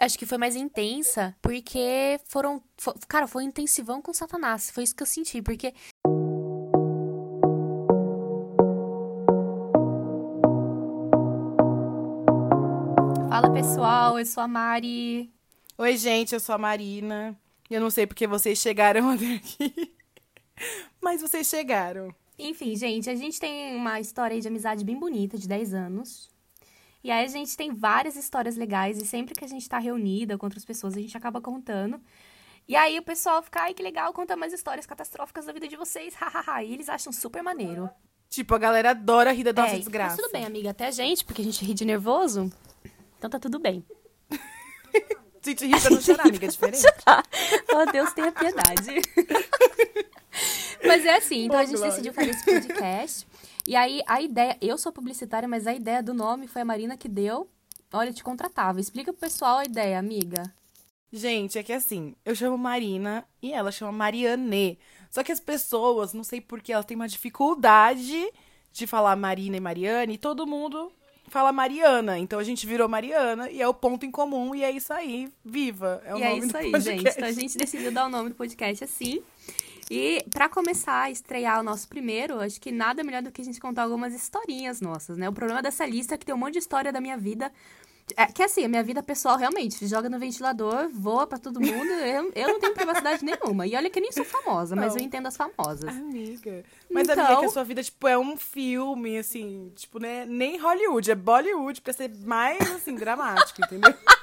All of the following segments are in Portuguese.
Acho que foi mais intensa, porque foram. fo- cara, foi um intensivão com Satanás. Foi isso que eu senti, porque. Fala pessoal, eu sou a Mari. Oi, gente, eu sou a Marina. Eu não sei porque vocês chegaram até aqui. Mas vocês chegaram. Enfim, gente, a gente tem uma história aí de amizade bem bonita, de 10 anos. E aí a gente tem várias histórias legais, e sempre que a gente tá reunida com outras pessoas, a gente acaba contando. E aí o pessoal fica, ai, que legal, conta mais histórias catastróficas da vida de vocês, hahaha. e eles acham super maneiro. Tipo, a galera adora rir da nossa é, desgraça. Mas tudo bem, amiga, até a gente, porque a gente ri de nervoso. Então tá tudo bem. A gente ri pra não chorar, amiga, é diferente. Oh, Deus tenha piedade. mas é assim, então a gente glória. decidiu fazer esse podcast. E aí, a ideia, eu sou publicitária, mas a ideia do nome foi a Marina que deu. Olha, te contratava. Explica pro pessoal a ideia, amiga. Gente, é que assim, eu chamo Marina e ela chama Mariane. Só que as pessoas, não sei porquê, elas têm uma dificuldade de falar Marina e Mariane, e todo mundo fala Mariana. Então a gente virou Mariana e é o ponto em comum, e é isso aí, viva. É o e é nome isso do aí, podcast. gente. Então a gente decidiu dar o nome do podcast assim. E pra começar a estrear o nosso primeiro, acho que nada melhor do que a gente contar algumas historinhas nossas, né? O problema dessa lista é que tem um monte de história da minha vida. É, que assim, a minha vida pessoal realmente joga no ventilador, voa pra todo mundo. Eu, eu não tenho privacidade nenhuma. E olha que eu nem sou famosa, mas Não. eu entendo as famosas. Amiga. Mas Então- amiga, que a sua vida, tipo, é um filme, assim, tipo, né? Nem Hollywood, é Bollywood, pra ser mais, assim, dramático, entendeu?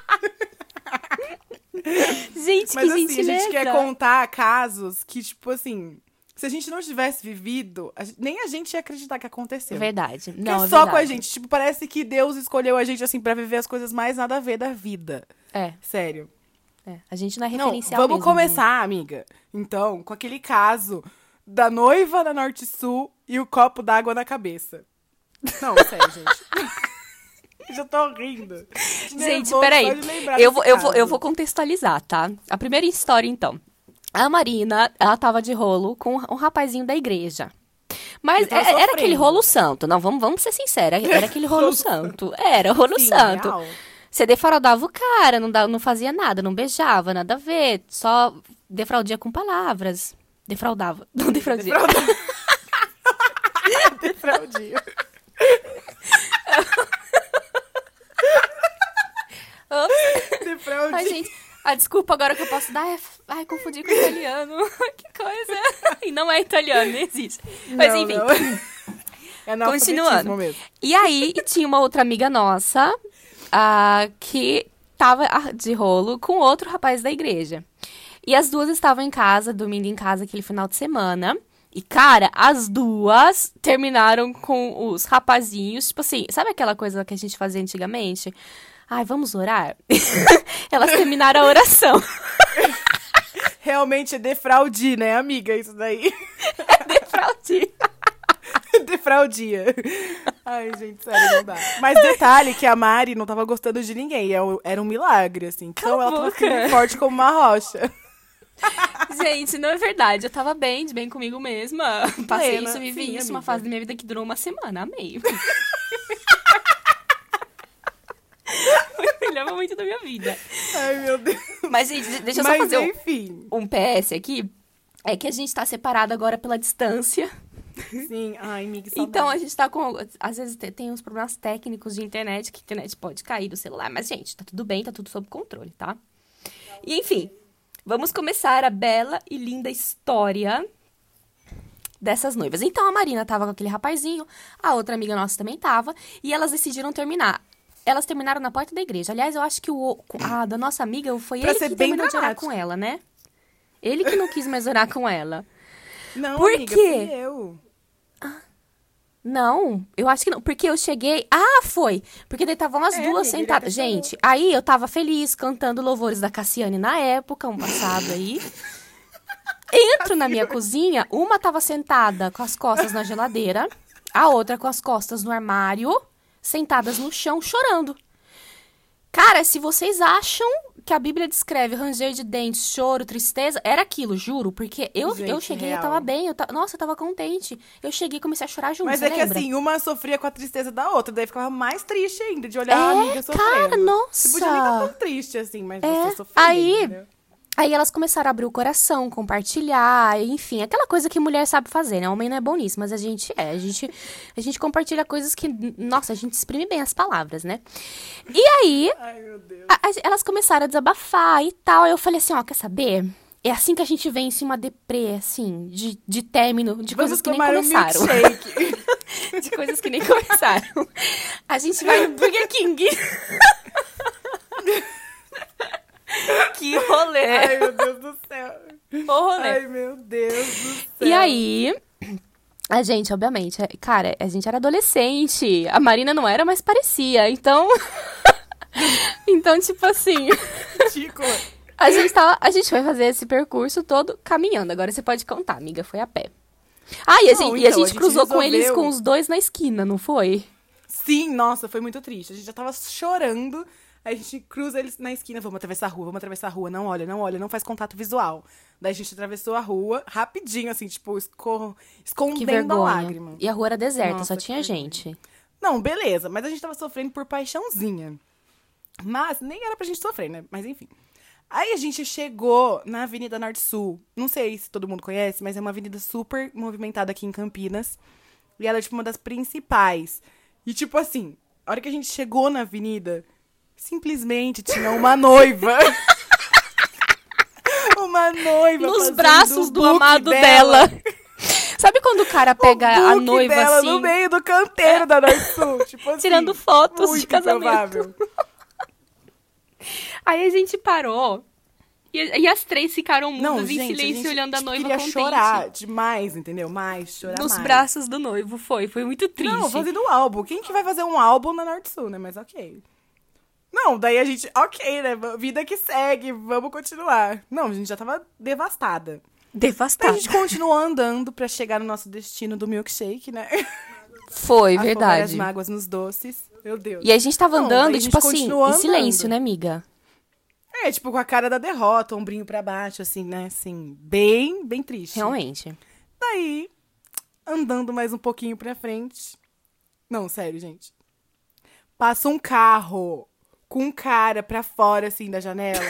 Gente, Mas que assim, a gente gentileza. quer contar casos que, tipo assim, se a gente não tivesse vivido, a gente- nem a gente ia acreditar que aconteceu. Verdade. Não, é é só com a verdade. gente. Tipo, parece que Deus escolheu a gente, assim, pra viver as coisas mais nada a ver da vida. É, Sério. é. A gente não é Não, referencial vamos mesmo, começar, amiga. Então, com aquele caso da noiva na Norte Sul e o copo d'água na cabeça. Não, sério, gente. Já tô rindo. Gente, nervoso peraí. Eu vou, eu, vou, eu vou contextualizar, tá? A primeira história, então. A Marina, ela tava de rolo com um rapazinho da igreja. Mas é- era sofrendo. aquele rolo santo. Não, vamos, vamos ser sinceros. Era aquele rolo santo. Era rolo Sim, santo. real. Você defraudava o cara, não, dava- não fazia nada, não beijava, nada a ver. Só defraudia com palavras. Defraudava. Não defraudia. Defraudia. Ops. Defraudia. Ai, gente. Ah, desculpa, agora que eu posso dar. é- Ai, confundi com italiano. que coisa. E não é italiano, nem existe. Mas Não, enfim. não. É Continuando. mesmo. E aí, tinha uma outra amiga nossa ah, que tava ah, de rolo com outro rapaz da igreja. E as duas estavam em casa, dormindo em casa aquele final de semana. E, cara, as duas terminaram com os rapazinhos. Tipo assim, sabe aquela coisa que a gente fazia antigamente? Ai, vamos orar? Elas terminaram a oração. Realmente é defraudir, né, amiga? Isso daí. Defraudir. Defraudia. Ai, gente, sério, não dá. Mas detalhe que a Mari não tava gostando de ninguém. é Era um milagre, assim. Então Cala ela tava e forte como uma rocha. Gente, não é verdade. Eu tava bem, de bem comigo mesma. Passei Plena, isso, vivi isso, uma fase da minha vida que durou uma semana. Amei. Melhorou muito da minha vida. Ai, meu Deus. Mas, gente, deixa eu só Mas fazer um, enfim. um PS aqui. É que a gente tá separado agora pela distância. Sim, ai, amiga, Então a gente tá com. Às vezes te- tem uns problemas técnicos de internet, que a internet pode cair do celular. Mas, gente, tá tudo bem, tá tudo sob controle, tá? E enfim, vamos começar a bela e linda história dessas noivas. Então a Marina tava com aquele rapazinho, a outra amiga nossa também tava, e elas decidiram terminar. Elas terminaram na porta da igreja. Aliás, eu acho que o a da nossa amiga foi Pra ele que terminou de orar dramático. com ela, né? Ele que não quis mais orar com ela. Não, Por amiga, quê? eu. Não, eu acho que não. Porque eu cheguei. Ah, foi! Porque daí estavam as É, duas sentadas. Gente, aí eu tava feliz cantando louvores da Cassiane na época, um passado aí. Entro na minha cozinha, uma tava sentada com as costas na geladeira, a outra com as costas no armário, sentadas no chão, chorando. Cara, se vocês acham que a Bíblia descreve, ranger de dentes, choro, tristeza, era aquilo, juro. Porque eu, Gente, eu cheguei, real. eu tava bem, eu ta- nossa, eu tava contente. Eu cheguei e comecei a chorar junto, Mas é que lembra? assim, uma sofria com a tristeza da outra, daí ficava mais triste ainda de olhar a É, amiga sofrendo. cara, nossa. Você podia nem estar tão triste assim, mas É, você sofria. aí- entendeu? Aí elas começaram a abrir o coração, compartilhar, enfim, aquela coisa que mulher sabe fazer, né? Homem não é bom nisso, mas a gente é. A gente, a gente compartilha coisas que, nossa, a gente exprime bem as palavras, né? E aí, Ai, meu Deus. a- a- elas começaram a desabafar e tal. Eu falei assim, ó, quer saber? É assim que a gente vence uma deprê, assim, de, de término, de coisas Vamos que nem um começaram. milkshake. de coisas que nem começaram. A gente vai no Burger King. que rolê. Ai, meu Deus do céu. Ô rolê. Ai, meu Deus do céu. E aí, a gente, obviamente, é- cara, a gente era adolescente. A Marina não era, mas parecia. Então. então, tipo assim, Ridícula. a gente, tava, a gente foi fazer esse percurso todo caminhando. Agora você pode contar, amiga, foi a pé. Ah, e a, Não, gente, e a então, a gente gente cruzou com eles com os dois na esquina, não foi? Sim, nossa, foi muito triste. A gente já tava chorando. A gente cruza eles na esquina, vamos atravessar a rua, vamos atravessar a rua. Não olha, não olha, não faz contato visual. Daí a gente atravessou a rua rapidinho, assim, tipo, esco- escondendo a vergonha. lágrima. E a rua era deserta, Nossa, só tinha gente. Não, beleza, mas a gente tava sofrendo por paixãozinha. Mas nem era pra gente sofrer, né? Mas enfim. Aí a gente chegou na Avenida Norte Sul. Não sei se todo mundo conhece, mas é uma avenida super movimentada aqui em Campinas. E ela é, tipo, uma das principais. E, tipo assim, a hora que a gente chegou na avenida, simplesmente tinha uma noiva. uma noiva. Nos braços do amado dela. Sabe quando o cara pega o a noiva dela assim, no meio do canteiro da Norte Sul. Tipo assim, tirando fotos de casamento? improvável. Aí a gente parou. E, e as três ficaram mudas Não, em gente, silêncio, a gente, olhando a noiva queria contente. chorar demais, entendeu? Mais, chorar Nos mais. braços do noivo, foi. Foi muito triste. Não, fazendo um álbum. Quem que vai fazer um álbum na Norte Sul, né? Mas ok. Não, daí a gente, ok, né? Vida que segue, vamos continuar. Não, a gente já tava devastada. Daí a gente continuou andando pra chegar no nosso destino do milkshake, né? Foi, Afogar as verdade. mágoas nos doces. Meu Deus. E a gente tava Não, andando, gente tipo assim, em andando. silêncio, né, amiga? É, tipo, com a cara da derrota, ombrinho pra baixo, assim, né? Assim, bem, bem triste. Realmente. Daí, andando mais um pouquinho pra frente. Não, sério, gente. Passa um carro com cara pra fora, assim, da janela.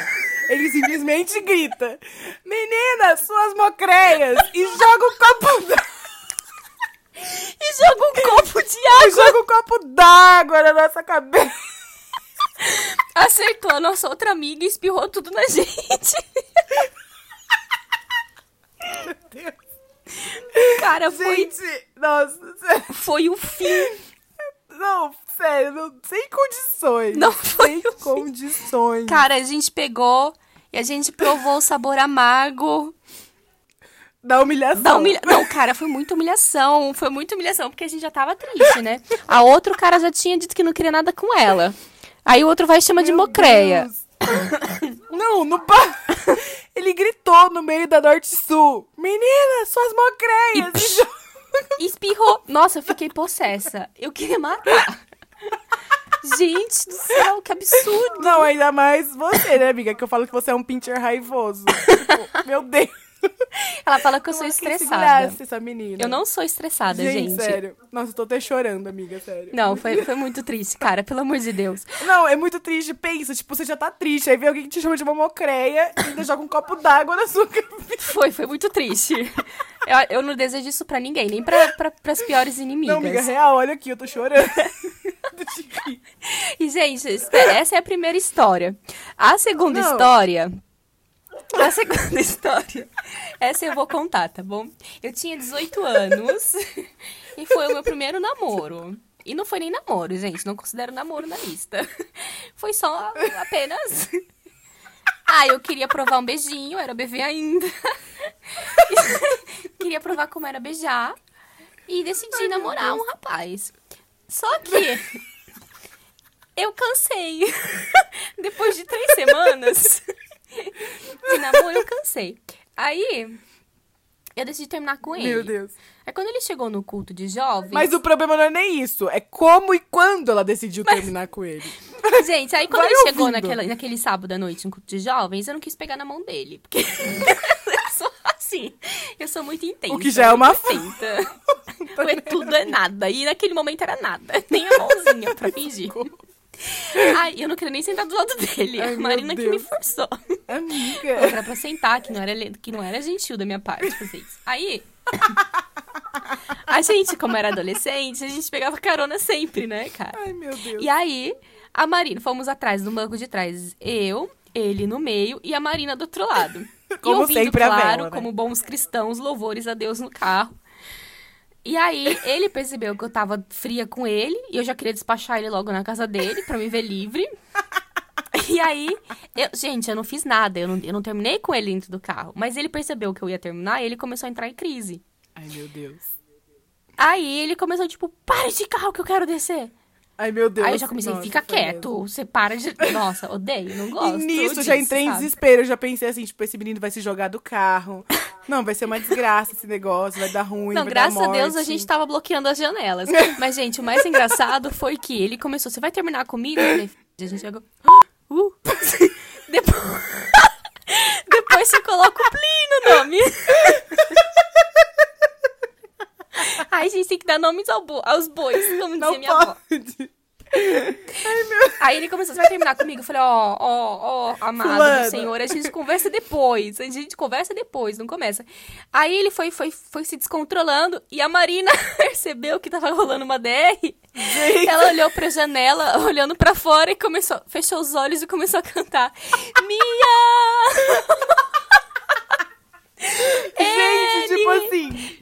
Ele simplesmente grita: Meninas, suas mocreias! E joga um copo d'água. E joga um copo de E joga um copo d'água na nossa cabeça. Acertou a nossa outra amiga e espirrou tudo na gente. Cara, foi, Gente, nossa, sério. foi o fim. Não, sério, não- sem condições. Não foi sem condições. Cara, a gente pegou e a gente provou o sabor amargo. Da humilhação. Da humilha... Não, cara, foi muita humilhação. Foi muita humilhação, porque a gente já tava triste, né? A outro cara já tinha dito que não queria nada com ela. Aí o outro vai e chama de Meu mocreia. Deus. Não, no pa... Ele gritou no meio da Norte Sul. Menina, suas mocreias. E Espirrou. Nossa, eu fiquei possessa. Eu queria matar. Gente do céu, que absurdo. Não, ainda mais você, né, amiga? Que eu falo que você é um pincher raivoso. Tipo, meu Deus. Ela fala que eu sou é estressada. essa menina. Eu não sou estressada, gente, gente. sério. Nossa, eu tô até chorando, amiga, sério. Não, foi, foi muito triste, cara. Pelo amor de Deus. Não, é muito triste. Pensa, tipo, você já tá triste. Aí vem alguém que te chama de uma mocreia e ainda joga um copo d'água na sua cabeça. Foi, foi muito triste. Eu, eu não desejo isso pra ninguém, nem pra, pra, pras piores inimigas. Não, amiga, real, olha aqui, eu tô chorando. E, gente, essa é a primeira história. A segunda Não. história. A segunda história. Essa eu vou contar, tá bom? Eu tinha 18 anos e foi o meu primeiro namoro. E não foi nem namoro, gente. Não considero namoro na lista. Foi só apenas. Ah, eu queria provar um beijinho, era bebê ainda. queria provar como era beijar. E decidi namorar um rapaz. Só que eu cansei. Depois de três semanas de namoro, eu cansei. Aí, eu decidi terminar com ele. Meu Deus. Aí quando ele chegou no culto de jovens. Mas o problema não é nem isso. É como e quando ela decidiu terminar com ele. Gente, aí quando Vai ele chegou naquela, naquele sábado à noite no culto de jovens, eu não quis pegar na mão dele. Porque eu sou assim. Eu sou muito intensa. O que já é uma intensa. é tudo é nada. E naquele momento era nada. Nem a mãozinha pra fingir. Ai, eu não queria nem sentar do lado dele. Ai, a Marina que me forçou. Amiga. Era pra sentar, que não era, que não era gentil da minha parte fazer isso. Aí. A gente, como era adolescente, a gente pegava carona sempre, né, cara? Ai, meu Deus. E aí, a Marina, fomos atrás, no banco de trás, eu, ele no meio e a Marina do outro lado. Como e ouvindo, sempre, a claro, vela, né? como bons cristãos, louvores a Deus no carro. E aí, ele percebeu que eu tava fria com ele e eu já queria despachar ele logo na casa dele pra me ver livre. E aí, eu- gente, eu não fiz nada, eu não, eu não terminei com ele dentro do carro. Mas ele percebeu que eu ia terminar e ele começou a entrar em crise. Ai, meu Deus. Aí ele começou, tipo, para de carro que eu quero descer. Ai, meu Deus. Aí eu já comecei, Nossa, fica quieto, mesmo. você para de. Nossa, odeio, não gosto. E nisso, disso, já entrei em sabe? desespero. Eu já pensei assim, tipo, esse menino vai se jogar do carro. Não, vai ser uma desgraça esse negócio, vai dar ruim, Não, graças a Deus a gente tava bloqueando as janelas. Mas, gente, o mais engraçado foi que ele começou, você vai terminar comigo? Falei, a gente chegou. Uh. Depois... Depois você coloca o Plim no nome. Ai, a gente tem que dar nomes ao bo- aos bois, como dizia Não minha avó. Pode. Aí ele começou, você vai terminar comigo? Eu falei, ó, ó, ó, amado Fulano. do Senhor, a gente conversa depois. A gente conversa depois, não começa. Aí ele foi, foi, foi se descontrolando e a Marina percebeu que tava rolando uma DR. Gente. Ela olhou pra janela, olhando pra fora e começou, fechou os olhos e começou a cantar. Mia! Gente, tipo Ele- assim,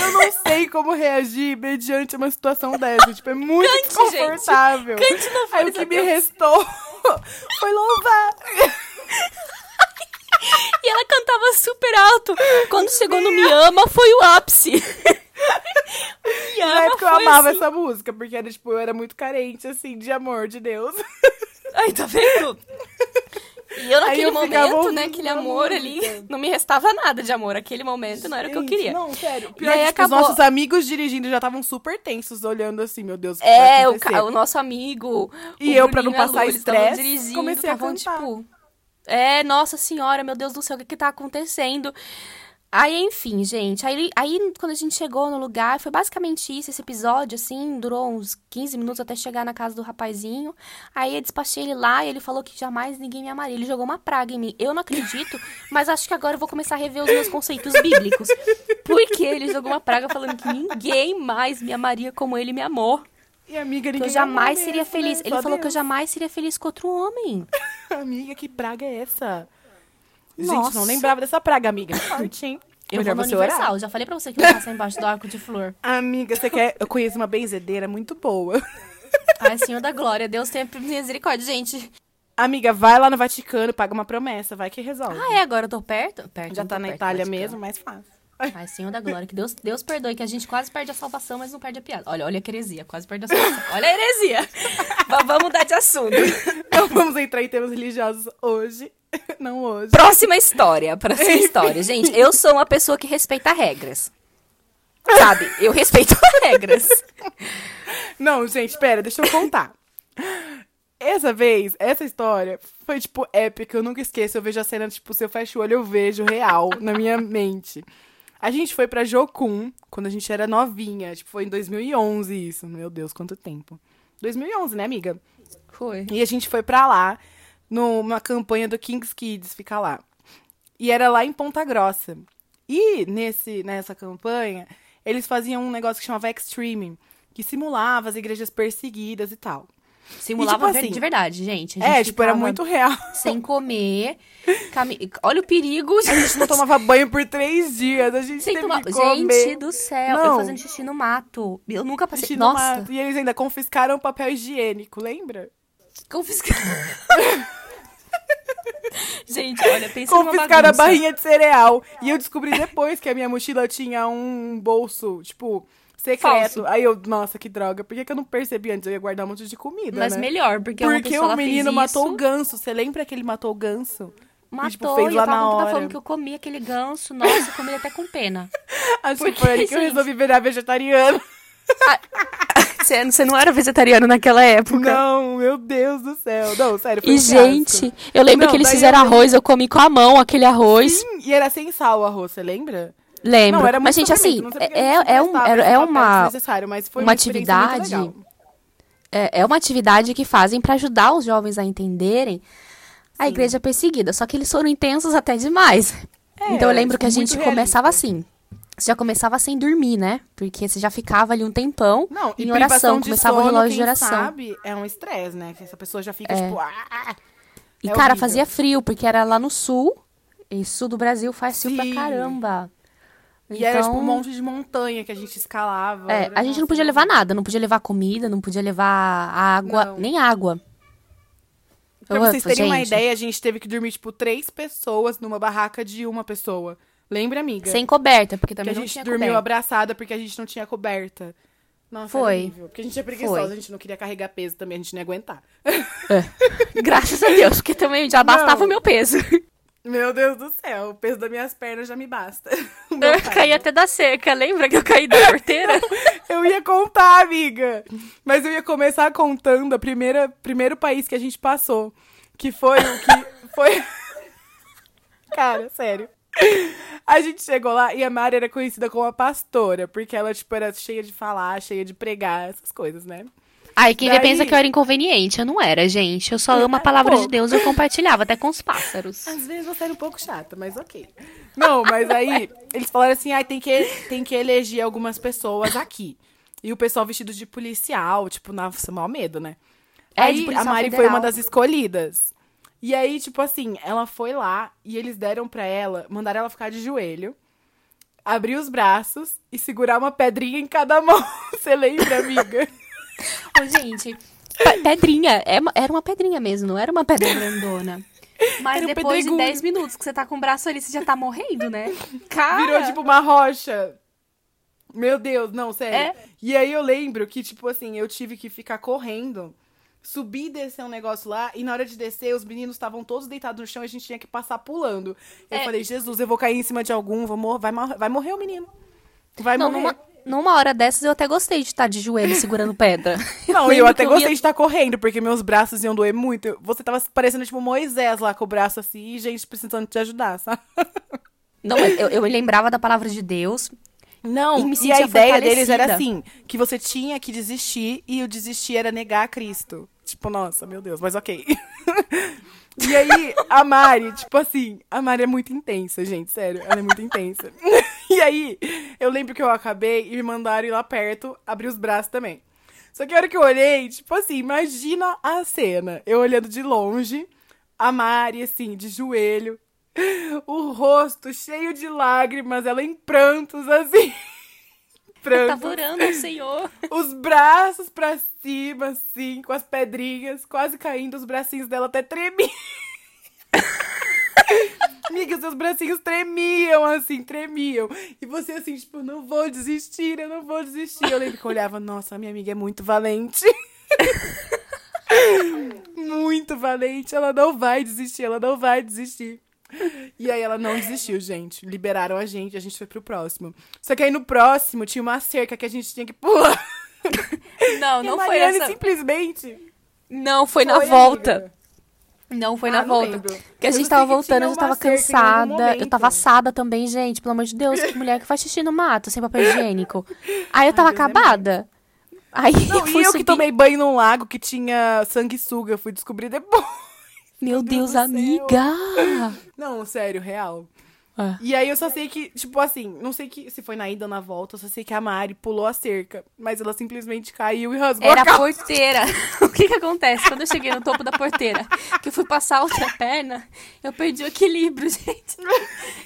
eu não sei como reagir mediante uma situação dessa. Tipo, é muito Cante, desconfortável. gente. Cante Aí o que me Deus. restou foi louvar. E ela cantava super alto. Quando chegou no Me Ama, foi o ápice. Me Na Ama época eu amava assim. essa música, porque era, tipo, eu era muito carente, assim, de amor de Deus. Ai, tá vendo? E eu naquele eu momento, né, aquele amor ali, não me restava nada de amor. Aquele momento não era o que eu Gente, queria. Não, sério. E Pior aí que, tipo, acabou- os nossos amigos dirigindo já estavam super tensos, olhando assim, meu Deus, o que É, o, ca- o nosso amigo. E o eu, pra não e passar estresse, comecei a tavam, cantar. tipo. É, nossa senhora, meu Deus do céu, o que que tá acontecendo? Aí, enfim, gente, aí, aí quando a gente chegou no lugar, foi basicamente isso, esse episódio, assim, durou uns 15 minutos até chegar na casa do rapazinho. Aí eu despachei ele lá e ele falou que jamais ninguém me amaria. Ele jogou uma praga em mim. Eu não acredito, mas acho que agora eu vou começar a rever os meus conceitos bíblicos. Porque ele jogou uma praga falando que ninguém mais me amaria como ele me amou. E amiga, Que ninguém eu jamais seria mesmo, feliz. né? Ele Só falou que eu Deus. jamais seria feliz com outro homem. Amiga, que praga é essa? Gente, não lembrava dessa praga, amiga. Forte, hein? Eu Melhor vou no você orar. Universal. Já falei pra você que não passa embaixo do arco de flor. Amiga, você quer... Eu conheço uma benzedeira muito boa. Ai, Senhor da Glória. Deus tenha misericórdia. Gente, Amiga, vai lá no Vaticano, paga uma promessa, vai que resolve. ah, é? Agora eu tô perto? Perto. Já tá na perto, Itália mesmo, mais fácil. Ai, Senhor da Glória. Que Deus, Deus perdoe, que a gente quase perde a salvação, mas não perde a piada. Olha, olha a heresia. Quase perde a salvação. Olha a heresia. Mas Vamos mudar de assunto. Não vamos entrar em termos religiosos hoje. Não hoje. Próxima história. Próxima história. Gente, eu sou uma pessoa que respeita regras. Sabe? Eu respeito regras. Não, gente, pera, deixa eu contar. Essa vez, essa história foi, tipo, épica. Eu nunca esqueço. Eu vejo a cena, tipo, se eu fecho o olho, eu vejo real na minha mente. A gente foi pra Jocum quando a gente era novinha. Tipo, foi em 2011 isso. Meu Deus, quanto tempo. 2011, né, amiga? Foi. E a gente foi pra lá, numa campanha do Kings Kids, ficar lá. E era lá em Ponta Grossa. E nesse, nessa campanha, eles faziam um negócio que chamava Extreme, que simulava as igrejas perseguidas e tal. Simulava E, tipo assim, de verdade, gente. É, gente tipo, era muito real. Sem comer. Olha o perigo. A gente não tomava banho por três dias, a gente Sem. Gente do céu, eu Não. fazendo xixi no mato. Eu nunca passei. xixi no Nossa, mato. E eles ainda confiscaram papel higiênico, lembra? Confiscar. gente, olha, pensa Confiscaram a barrinha de cereal. E eu descobri depois que a minha mochila tinha um bolso, tipo, secreto. Falso. Aí eu, nossa, que droga. Por que, que eu não percebi antes? Eu ia guardar um monte de comida, Mas né? melhor, porque, Porque o menino matou o ganso. Você lembra que ele matou o ganso? matou. E, tipo, fez lá eu tava na fome que eu comi aquele ganso. Nossa, eu comi até com pena. Acho Por que foi aí que eu resolvi virar vegetariana. Você, não era vegetariano naquela época? Não, meu Deus do céu. Não, sério, foi E, um gente, fiasco. eu lembro Não, que eles fizeram eu arroz, eu comi com a mão aquele arroz. Sim, e era sem sal o arroz, você lembra? Lembro. Não, era muito Mas, gente, assim, é, é, um, é, é uma, mas foi uma muito atividade é, é uma atividade que fazem pra ajudar os jovens a entenderem a Sim. igreja perseguida. Só que eles foram intensos até demais. É, então eu lembro que a gente realista. começava assim. Você já começava sem dormir, né? Porque você já ficava ali um tempão Não, e em oração. de Começava sono, o relógio quem de oração. sabe, é um estresse, né? Que essa pessoa já fica, tipo, ah, E, É cara, horrível. fazia frio, porque era lá no sul. E sul do Brasil faz frio pra caramba. E era, tipo, Então, um monte de montanha que a gente escalava. É, era- a gente não podia levar nada, não podia levar comida, não podia levar água, Não. nem água. Pra vocês terem uma gente, ideia, a gente teve que dormir, tipo, três pessoas numa barraca de uma pessoa. Lembra, amiga? Sem coberta, porque que também a não gente tinha dormiu coberta. abraçada porque a gente não tinha coberta. Nossa, Foi. Porque a gente é preguiçosa, Foi. a gente não queria carregar peso também, a gente não ia aguentar. Graças a Deus, porque também já bastava Não. o meu peso. Meu Deus do céu, o peso das minhas pernas já me basta. O Eu pai, caí até da cerca, lembra que eu caí da porteira? Eu ia contar, amiga. Mas eu ia começar contando a primeira primeiro país que a gente passou, que foi o que foi Cara, sério. A gente chegou lá e a Mari era conhecida como a pastora, porque ela tipo era cheia de falar, cheia de pregar, essas coisas, né? Ai, quem Daí- pensa que eu era inconveniente, eu não era, gente. Eu só amo a palavra de Deus, eu compartilhava até com os pássaros. Às vezes você era um pouco chata, mas ok. Não, mas aí eles falaram assim: ah, tem que, tem que eleger algumas pessoas aqui. E o pessoal vestido de policial, tipo, nossa, mal medo, né? É, aí a Mari foi federal. uma das escolhidas. E aí, tipo assim, ela foi lá e eles deram pra ela, mandaram ela ficar de joelho, abrir os braços e segurar uma pedrinha em cada mão. Você lembra, amiga? Ô, gente, pe- pedrinha, é era uma pedrinha mesmo, não era uma pedra grandona. Mas Era depois de pedregulho. 10 minutos que você tá com o braço ali, você já tá morrendo, né? Cara, Virou tipo uma rocha. Meu Deus, não, sério. É. E aí eu lembro que, tipo assim, eu tive que ficar correndo, subir e descer um negócio lá, e na hora de descer, os meninos estavam todos deitados no chão e a gente tinha que passar pulando. Eu É. falei, Jesus, eu vou cair em cima de algum, vou mor vai, vai morrer o menino. Vai Não, morrer. numa, numa hora dessas eu até gostei de estar de joelho segurando pedra. Não, eu lembro até que gostei ia- de estar correndo, porque meus braços iam doer muito. Eu- Você tava parecendo, tipo, Moisés lá com o braço assim, e gente precisando te ajudar, sabe? Não, eu, eu me lembrava da palavra de Deus. Não, E e, a ideia deles era assim, que você tinha que desistir e o desistir era negar a Cristo. Tipo, nossa, meu Deus, mas ok. e aí, a Mari, tipo assim, a Mari é muito intensa, gente, sério, ela é muito intensa. e aí, eu lembro que eu acabei e me mandaram ir lá perto, abrir os braços também. Só que a hora que eu olhei, tipo assim, imagina a cena. Eu olhando de longe, a Mari, assim, de joelho, o rosto cheio de lágrimas, ela em prantos, assim. Tá Prantos. orando ao Senhor. Os braços pra cima, assim, com as pedrinhas, quase caindo, os bracinhos dela até tremiam. Amiga, seus bracinhos tremiam, assim, tremiam. E você, assim, tipo, não vou desistir, eu não vou desistir. Eu lembro que eu olhava, nossa, minha amiga é muito valente. muito valente, ela não vai desistir, ela não vai desistir. E aí ela não desistiu, gente. Liberaram a gente, a gente foi pro próximo. Só que aí no próximo tinha uma cerca que a gente tinha que pular. Não, não a foi essa. simplesmente. Não, foi na Foi, volta. amiga. Não, foi Ah, na não volta. lembro. Porque a gente tava voltando, eu já tava cansada. Eu tava assada também, gente. Pelo amor de Deus, que mulher que faz xixi no mato, sem papel higiênico. Aí eu tava Deus é acabada. Aí Não, eu fui e eu subir. que tomei banho num lago que tinha sanguessuga, eu fui descobrir depois. Meu Deus Deus, amiga! Não, sério, real. Ah. E aí eu só sei que, tipo assim, não sei que se foi na ida ou na volta, eu só sei que a Mari pulou a cerca, mas ela simplesmente caiu e rasgou Era a calça. porteira. O que que acontece? Quando eu cheguei no topo da porteira, que eu fui passar a outra perna, eu perdi o equilíbrio, gente.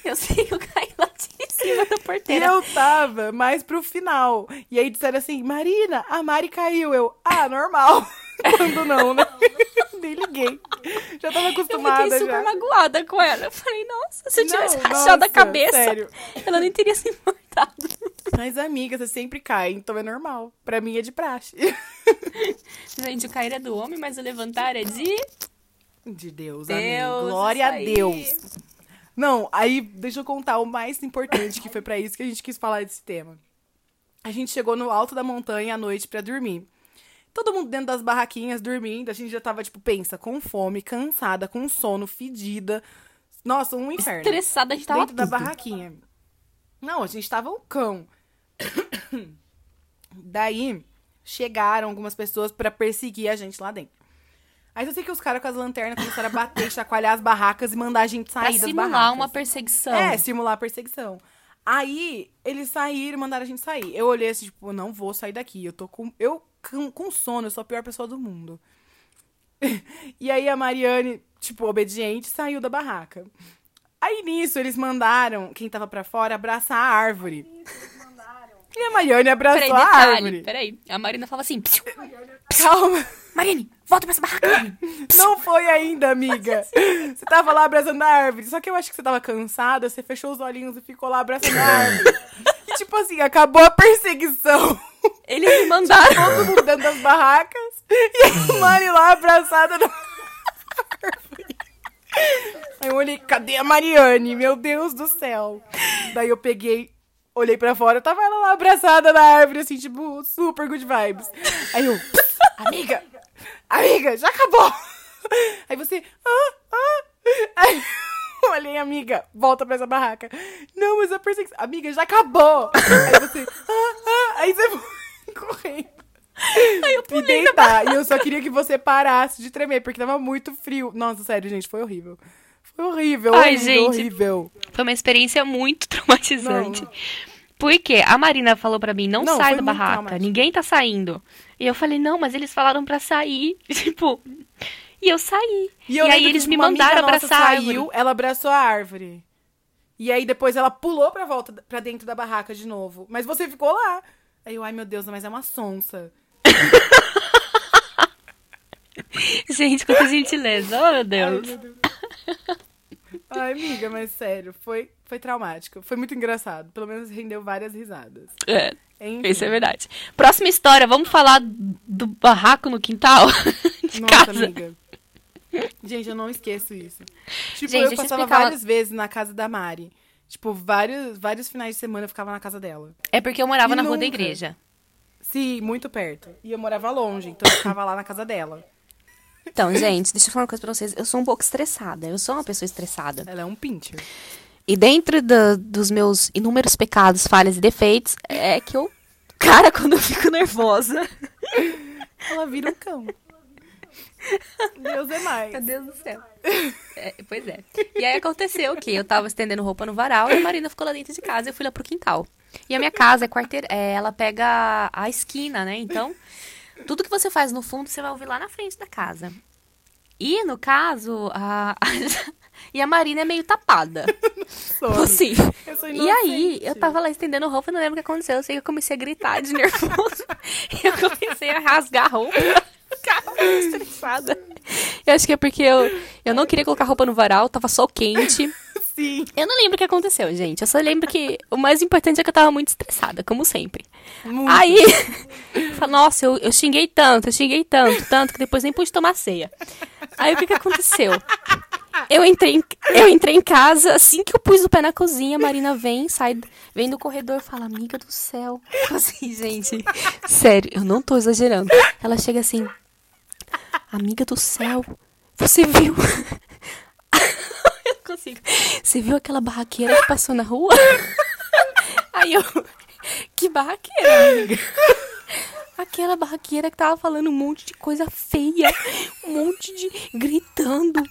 Eu sei que eu caí lá de cima da E porteira. eu tava mais pro final. E aí disseram assim, Marina, a Mari caiu. Eu, ah, normal. Quando não, né? Nem liguei. Já tava Eu acostumada fiquei super já. magoada com ela. Eu falei, nossa, se eu Não, tivesse nossa, rachado a cabeça, sério. ela nem teria se importado. Mas, amiga, você sempre cai, então é normal. Pra mim é de praxe. Gente, o cair é do homem, mas o levantar é de De Deus, Deus. amém. Glória a. Deus. Não, aí deixa eu contar o mais importante que foi pra isso que a gente quis falar desse tema. A gente chegou no alto da montanha à noite pra dormir. Todo mundo dentro das barraquinhas dormindo, a gente já tava, tipo, pensa, com fome, cansada, com sono, fedida. Nossa, um inferno. Estressada, a gente tava dentro da tudo. barraquinha. Não, a gente tava um cão. Daí chegaram algumas pessoas pra perseguir a gente lá dentro. Aí eu sei que os caras com as lanternas começaram a bater, chacoalhar as barracas e mandar a gente Pra sair das simular barracas. uma perseguição. É, simular a perseguição. Aí, eles saíram e mandaram a gente sair. Eu olhei assim, tipo, não vou sair daqui. Eu tô com. Eu com, com sono, eu sou a pior pessoa do mundo. e aí a Mariane, tipo, obediente, saiu da barraca. Aí nisso, eles mandaram, quem tava pra fora, abraçar a árvore. E a Mariane abraçou Peraí, a detalhe, árvore. peraí. A Marina falava assim: "Psiu, Calma. Marine, volta pra essa barraca. Marine." Não foi ainda, amiga. Você tava lá abraçando a árvore. Só que eu acho que você tava cansada, você fechou os olhinhos e ficou lá abraçando a árvore. E tipo assim, acabou a perseguição. Eles me mandaram. Todo mundo dentro das barracas. E a Mari lá abraçada na árvore. Aí eu olhei, cadê a Mariane? Meu Deus do céu. Daí eu peguei, olhei pra fora, tava ela lá abraçada na árvore, assim, tipo, super good vibes. Aí eu, amiga, amiga, já acabou. Aí você, ah, ah. Aí eu olhei, amiga, volta pra essa barraca. Não, mas a perseguição, amiga, já acabou. Aí você, ah, ah. Aí você correndo. Aí eu E pulei. deitar. E eu só queria que você parasse de tremer, porque tava muito frio. Nossa, sério, gente, foi horrível. Foi horrível, Ai, horrível, gente. horrível. Foi uma experiência muito traumatizante. Porque a Marina falou pra mim, não, Não, sai da barraca, ninguém tá saindo. E eu falei, não, mas eles falaram pra sair. Tipo, e eu saí. E, eu aí lembro que, eles me mandaram abraçar a saiu, árvore. ela abraçou a árvore. E aí depois ela pulou pra volta, pra dentro da barraca de novo. Mas você ficou lá. Aí eu, ai meu Deus, mas é uma sonsa. Gente, quanta gentileza. Oh, meu Ai, Deus. meu Deus. Ai, amiga, mas sério, foi, foi traumático. Foi muito engraçado. Pelo menos rendeu várias risadas. É, Enfim. isso é verdade. Próxima história, vamos falar do barraco no quintal de Nossa, casa. amiga. Gente, eu não esqueço isso. Tipo, Gente, eu passava várias vezes na casa da Mari. Tipo, vários, vários finais de semana eu ficava na casa dela. É porque eu morava E na rua da nunca. igreja. Sim, muito perto. E eu morava longe, então eu ficava lá na casa dela. Então, gente, deixa eu falar uma coisa pra vocês. Eu sou um pouco estressada. Eu sou uma pessoa estressada. Ela é um pincher. E dentro da- dos meus inúmeros pecados, falhas e defeitos, é que eu. Cara, quando eu fico nervosa. Ela vira um cão. Deus é mais. Meu Deus do céu. É, pois é. E aí aconteceu que eu tava estendendo roupa no varal e a Marina ficou lá dentro de casa e eu fui lá pro quintal. E a minha casa é quarteira, é, ela pega a, esquina, né? Então, tudo que você faz no fundo, você vai ouvir lá na frente da casa. E, no caso, a, e a Marina é meio tapada. Sou, Assim. Eu sou E aí, eu tava lá estendendo roupa, não lembro o que aconteceu. Eu sei que eu comecei a gritar de nervoso. eu comecei a rasgar a roupa. Estressada. Eu acho que é porque eu, eu não queria colocar roupa no varal, tava sol quente. Sim. Eu não lembro o que aconteceu, gente. Eu só lembro que o mais importante é que eu tava muito estressada, como sempre. Muito. Aí, nossa, eu, eu xinguei tanto, eu xinguei tanto, tanto, que depois nem pude tomar ceia. Aí o que que aconteceu? Eu entrei, em, eu entrei em casa, assim que eu pus o pé na cozinha, a Marina vem, sai, vem do corredor e fala, amiga do céu. Assim, gente, sério, eu não tô exagerando. Ela chega assim, amiga do céu, você viu? Eu consigo. Você viu aquela barraqueira que passou na rua? Aí eu, que barraqueira, amiga? Aquela barraqueira que tava falando um monte de coisa feia, um monte de gritando.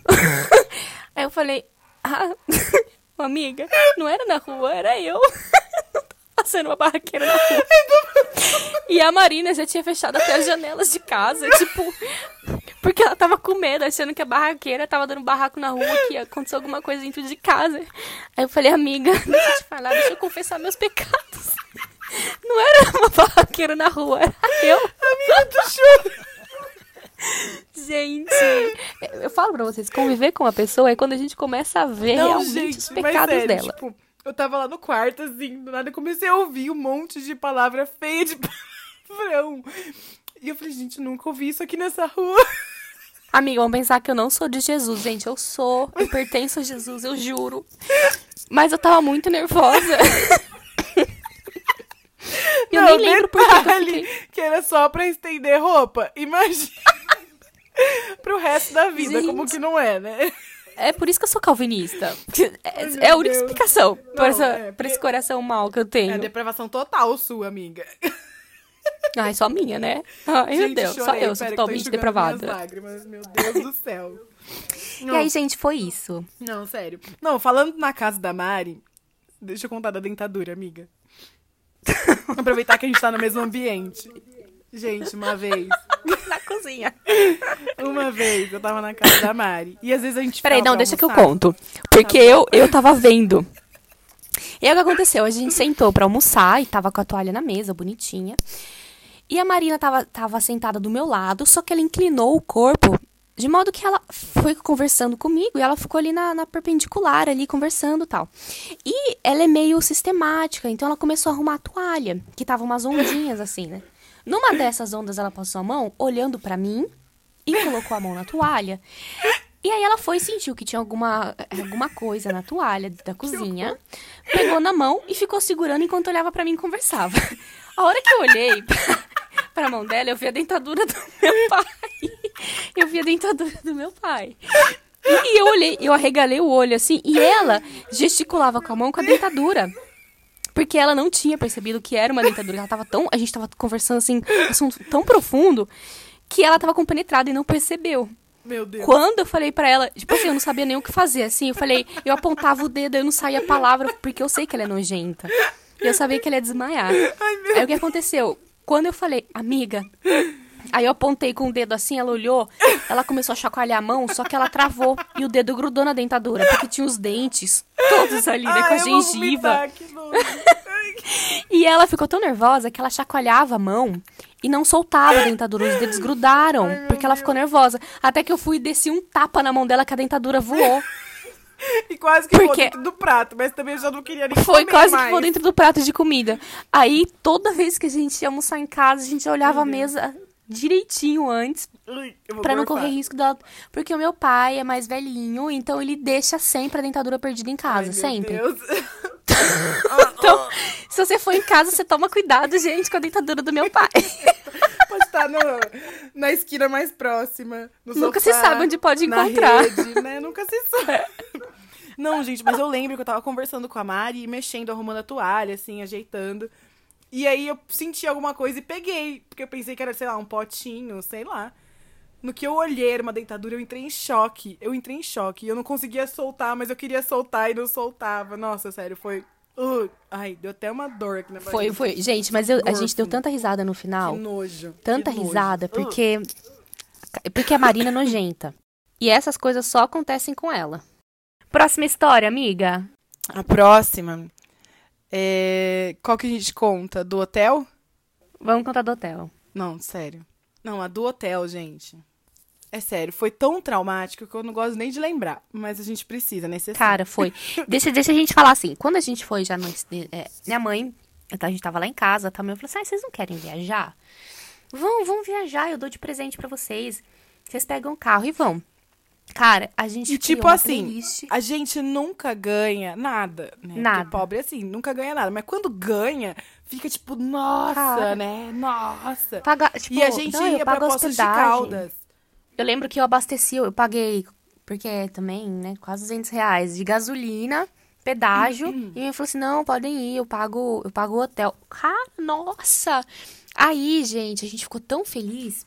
Aí eu falei, ah, amiga, não era na rua, era eu. Passando uma barraqueira na rua. E a Marina já tinha fechado até as janelas de casa, tipo, porque ela tava com medo, achando que a barraqueira tava dando barraco na rua, que ia acontecer alguma coisa dentro de casa. Aí eu falei, amiga, deixa eu te falar, deixa eu confessar meus pecados. Não era uma barraqueira na rua, era eu. Amiga do choro. Gente, eu falo pra vocês, conviver com uma pessoa é quando a gente começa a ver Não, realmente gente, os pecados sério, dela. Tipo, eu tava lá no quarto, assim, do nada comecei a ouvir um monte de palavra feia de palavrão. E eu falei, gente, nunca ouvi isso aqui nessa rua. Amiga, vamos pensar que eu não sou de Jesus, gente. Eu sou. Eu pertenço a Jesus, eu juro. Mas eu tava muito nervosa. eu Não, nem lembro por que que era só pra estender roupa. Imagina. Pro resto da vida, Gente. como que não é, né? É por isso que eu sou calvinista. É, meu é a única Deus. explicação pra, essa- é, pra esse coração mal que eu É tenho. depravação total sua, amiga. Ai, só minha, né? Ai, meu Gente, Deus, só chorei. eu sou totalmente depravada. lágrimas, meu Deus do céu. E aí, gente, foi isso. Não, sério. Não, falando na casa da Mari, deixa eu contar da dentadura, amiga. Aproveitar que a gente tá no mesmo ambiente. Gente, uma vez, Na cozinha. uma vez eu tava na casa da Mari. E às vezes a gente Peraí, não, deixa que eu almoçar. conto. Porque eu, eu tava vendo. E aí o que aconteceu? A gente sentou pra almoçar e tava com a toalha na mesa, bonitinha. E a Marina tava, tava sentada do meu lado, só que ela inclinou o corpo de modo que ela foi conversando comigo e ela ficou ali na, na perpendicular, ali conversando e tal. E ela é meio sistemática, então ela começou a arrumar a toalha, que tava umas ondinhas assim, né? Numa dessas ondas ela passou a mão olhando pra mim e colocou a mão na toalha. E aí ela foi e sentiu que tinha alguma, alguma coisa na toalha da cozinha, pegou na mão e ficou segurando enquanto olhava pra mim e conversava. A hora que eu olhei pra, pra mão dela, eu vi a dentadura do meu pai. Eu vi a dentadura do meu pai. E eu olhei, eu arregalei o olho assim, e ela gesticulava com a mão com a dentadura. Porque ela não tinha percebido que era uma dentadura. Ela tava tão. A gente tava conversando assim, um assunto tão profundo que ela tava compenetrada e não percebeu. Meu Deus. Quando eu falei pra ela, tipo assim, eu não sabia nem o que fazer, assim, eu falei, eu apontava o dedo, eu não saía a palavra, porque eu sei que ela é nojenta. E eu sabia que ela ia desmaiar. Aí o que aconteceu? Quando eu falei, amiga, aí eu apontei com o dedo assim, ela olhou, ela começou a chacoalhar a mão, só que ela travou e o dedo grudou na dentadura, porque tinha os dentes todos ali, né, com a Ai, eu vou gengiva. vomitar. E ela ficou tão nervosa que ela chacoalhava a mão e não soltava a dentadura. Os dedos grudaram, porque ela ficou nervosa. Até que eu fui e desci um tapa na mão dela que a dentadura voou. E quase que Porque- dentro do prato, mas também eu já não queria nem Foi quase que mais. voou dentro do prato de comida. Aí, toda vez que a gente ia almoçar em casa, a gente olhava a mesa direitinho antes, pra não correr risco dela. Porque o meu pai é mais velhinho, então ele deixa sempre a dentadura perdida em Ai, casa, meu sempre. Deus. Então, se você for em casa, você toma cuidado, gente, com a dentadura do meu pai. Pode estar no, na esquina mais próxima. Nunca sofá, se sabe onde pode encontrar. rede, né? Nunca se sabe. Não, gente, mas eu lembro que eu tava conversando com a Mari, mexendo, arrumando a toalha, assim, ajeitando. E aí eu senti alguma coisa e peguei. Porque eu pensei que era, sei lá, um potinho, sei lá. No que eu olhei, era uma dentadura, eu entrei em choque. Eu entrei em choque. Eu não conseguia soltar, mas eu queria soltar e não soltava. Nossa, sério, foi. Uh, ai, deu até uma dor aqui na Foi, barriga. foi. Gente, mas eu- a gente deu tanta risada no final. Que nojo. Tanta que nojo. risada, Uh. porque. Porque a Marina é nojenta. E essas coisas só acontecem com ela. Próxima história, amiga. A próxima. É... Qual que a gente conta? Do hotel? Vamos contar do hotel. Não, sério. Não, a do hotel, gente. É sério, foi tão traumático que eu não gosto nem de lembrar. Mas a gente precisa, é necessário. Cara, foi. Deixa, deixa a gente falar assim. Quando a gente foi já no. é, minha mãe, a gente tava lá em casa, tá? Minha mãe falou assim: ah, vocês não querem viajar? Vão, vão viajar, eu dou de presente pra vocês. Vocês pegam o carro e vão. Cara, a gente E tipo assim, playlist. a gente nunca ganha nada, né? Porque Nada. pobre assim, nunca ganha nada. Mas quando ganha, fica tipo, nossa, Cara. né? Nossa. Paga, tipo, e a gente não, ia pra Poços de. Caldas. Eu lembro que eu abasteci, eu paguei, porque também, né, quase 200 reais de gasolina, pedágio. Uhum. E ele falou assim, não, podem ir, eu pago, eu pago o hotel. Cara, nossa! Aí, gente, a gente ficou tão feliz,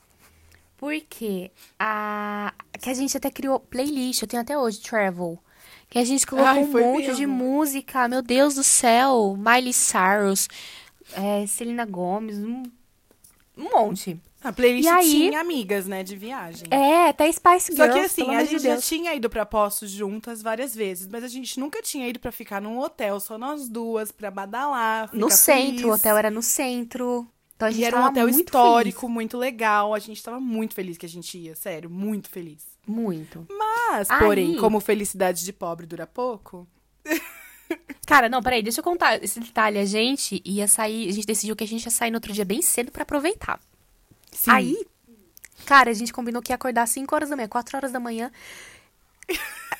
porque a, que a gente até criou playlist, eu tenho até hoje, Travel. Que a gente colocou Ai, um monte mesmo. de música, meu Deus do céu, Miley Cyrus, é, Selena Gomez, um, um monte. A playlist E aí- tinha amigas, né, de viagem. É, até Spice Girls, Só que assim, a de gente já tinha ido pra Poços juntas várias vezes, mas a gente nunca tinha ido pra ficar num hotel, só nós duas, pra badalar, No centro, feliz. o hotel era no centro. Então a gente E era um hotel muito histórico, muito legal. A gente tava muito feliz que a gente ia, sério, muito feliz. feliz. Muito. Mas, Aí- porém, como felicidade de pobre dura pouco, Cara, não, peraí, deixa eu contar esse detalhe. A gente ia sair, a gente decidiu que a gente ia sair no outro dia bem cedo pra aproveitar. sim. Aí, Cara, a gente combinou que ia acordar às 5 horas da manhã, 4 horas da manhã.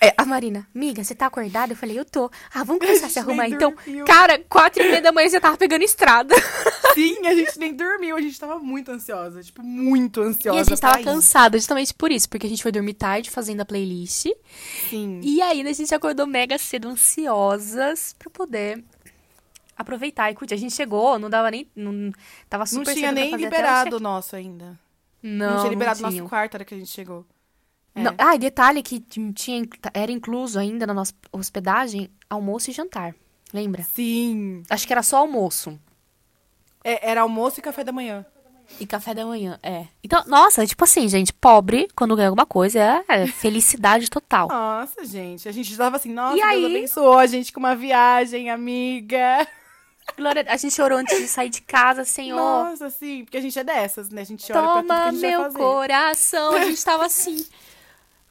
É, a Marina, amiga, você tá acordada? Eu falei, eu tô. Ah, vamos começar a se arrumar então. Cara, 4 e meia da manhã você tava pegando estrada. Sim, a gente nem dormiu, a gente tava muito ansiosa, tipo, muito ansiosa. E a gente tava ir. cansada justamente por isso, porque a gente foi dormir tarde fazendo a playlist. Sim. E aí a gente acordou mega cedo, ansiosas pra poder aproveitar e curtir. A gente chegou, não dava nem. Não, tava Não super tinha cedo pra nem liberado o nosso ainda. Não, Não, tinha liberado o não nosso quarto na hora que a gente chegou. É. Não, Ah, e detalhe que tinha, era incluso ainda na nossa hospedagem almoço e jantar. Lembra? Sim. Acho que era só almoço. É, era almoço e café da manhã. E café da manhã, é. Então, nossa, tipo assim, gente, pobre, quando ganha alguma coisa, é, é felicidade total. Nossa, gente. A gente tava assim, nossa, E Deus aí? abençoou a gente com uma viagem, amiga. Glória, a gente orou antes de sair de casa, Senhor. Nossa, sim. Porque a gente é dessas, né? A gente olha pra tudo que Toma a gente meu coração. A gente tava assim,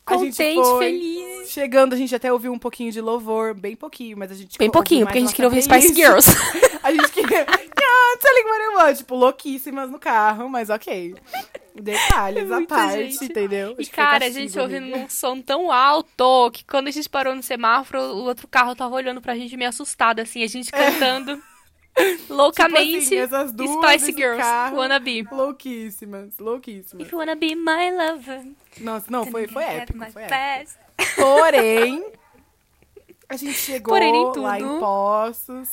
contente, feliz. Chegando, a gente até ouviu um pouquinho de louvor, bem pouquinho, mas a gente Bem pouquinho, porque a gente queria ouvir. Spice Girls. A gente queria. Ah, telling what I want, Tipo, louquíssimas no carro, mas ok. Detalhes à parte, gente. entendeu? E, cara, a gente ouvindo num som tão alto que quando a gente parou no semáforo, o outro carro tava olhando pra gente meio assustado, assim, a gente cantando loucamente Tipo assim, essas duas Spice Girls, carro. Wanna Be. Louquíssimas, louquíssimas. If you wanna be my lover. Nossa, não, foi, foi épico, foi épico. Porém, a gente chegou Porém, nem lá em Poços,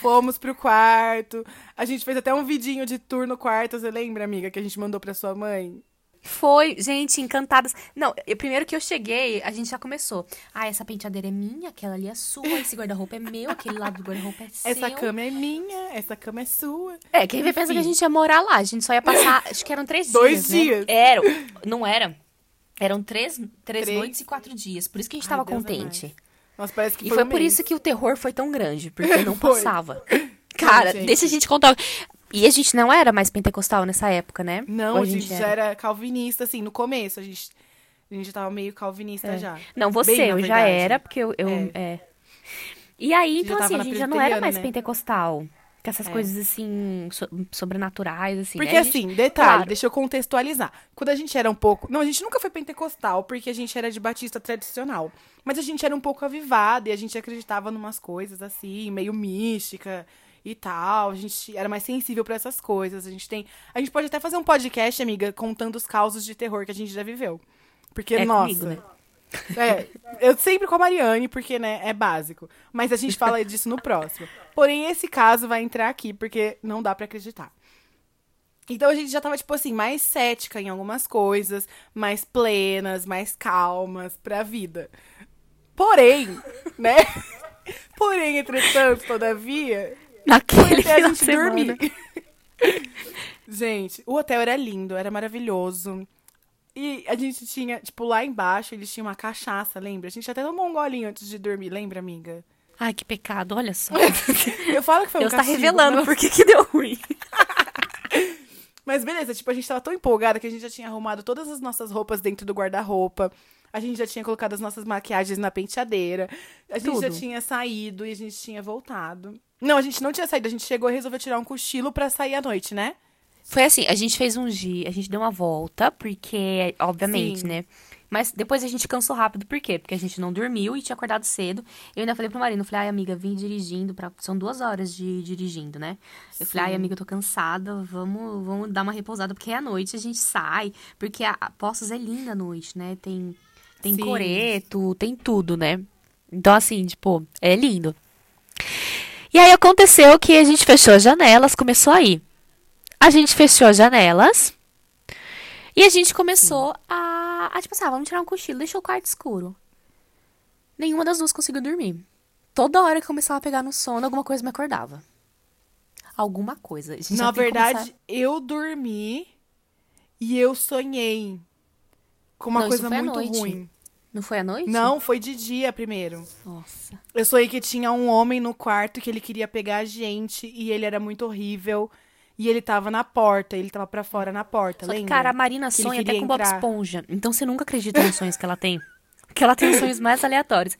fomos pro quarto, a gente fez até um vidinho de tour no quarto, você lembra, amiga, que a gente mandou pra sua mãe? Foi, gente, encantadas. Não, eu, primeiro que eu cheguei, a gente já começou. Ah, essa penteadeira é minha, aquela ali é sua, esse guarda-roupa é meu, aquele lado do guarda-roupa é seu. Essa cama é minha, essa cama é sua. É, quem vê pensa que a gente ia morar lá. A gente só ia passar, acho que eram três Dois dias, dias. Né? Era, não era. Eram três, três, Três. noites e quatro dias. Por isso que a gente Ai, tava Deus é contente. Nossa, parece que E foi, foi um por mês. isso que o terror foi tão grande, porque não passava. Cara, gente. deixa a gente contar. E a gente não era mais pentecostal nessa época, né? Não, Ou a gente já era calvinista, assim, no começo, a gente, a gente tava meio calvinista já. Não, você, Bem, eu já era, porque eu. eu É. é. E aí, então, assim, a gente já não era mais né? pentecostal. Com essas É. coisas, assim, so- sobrenaturais, assim. Porque né? A gente- assim, detalhe, claro. deixa eu contextualizar. Quando a gente era um pouco. Não, a gente nunca foi pentecostal, porque a gente era de batista tradicional. Mas a gente era um pouco avivada e a gente acreditava numas coisas assim, meio mística e tal. A gente era mais sensível pra essas coisas. A gente tem. A gente pode até fazer um podcast, amiga, contando os causos de terror que a gente já viveu. Porque, É nossa. comigo, né? É, eu sempre com a Mariane, porque, né, é básico. Mas a gente fala disso no próximo. Porém, esse caso vai entrar aqui, porque não dá pra acreditar. Então a gente já tava, tipo assim, mais cética em algumas coisas, mais plenas, mais calmas pra vida. Porém, né? Porém, entretanto, todavia, Naquele a final de gente semana. dormir. gente, o hotel era lindo, era maravilhoso. E a gente tinha, tipo, lá embaixo, eles tinham uma cachaça, lembra? A gente até tomou um golinho antes de dormir, lembra, amiga? Ai, que pecado, olha só. Eu falo que foi um Deus tá castigo, revelando não- por que que deu ruim. Mas beleza, tipo, a gente tava tão empolgada que a gente já tinha arrumado todas as nossas roupas dentro do guarda-roupa. A gente já tinha colocado as nossas maquiagens na penteadeira. A gente já Tudo. tinha saído e a gente tinha voltado. Não, a gente não tinha saído, a gente chegou e resolveu tirar um cochilo pra sair à noite, né? Foi assim, a gente fez um dia, a gente deu uma volta, porque, obviamente, Sim. né? Mas depois a gente cansou rápido, por quê? Porque a gente não dormiu e tinha acordado cedo. Eu ainda falei pro marido, falei, ai, amiga, vim dirigindo, pra... são duas horas de dirigindo, né? Eu falei, ai, amiga, eu tô cansada, vamos, vamos dar uma repousada, porque é à noite a gente sai, porque a, a Poços é linda à noite, né? Tem, tem Sim. coreto, tem tudo, né? Então, assim, tipo, é lindo. E aí aconteceu que a gente fechou as janelas, começou a ir. A gente fechou as janelas e a gente começou a, a, tipo assim, ah, vamos tirar um cochilo, deixou o quarto escuro. Nenhuma das duas conseguiu dormir. Toda hora que começava a pegar no sono, alguma coisa me acordava. Alguma coisa. Na verdade, começar- eu dormi e eu sonhei com uma Não, coisa muito ruim. Não foi à noite? Não, foi de dia primeiro. Nossa. Eu sonhei que tinha um homem no quarto que ele queria pegar a gente e ele era muito horrível. E ele tava na porta, ele tava pra fora na porta, Só que, lembra? cara, a Marina Que sonha até com Bob entrar. Esponja. Então você nunca acredita nos sonhos que ela tem. Porque ela tem os sonhos mais aleatórios.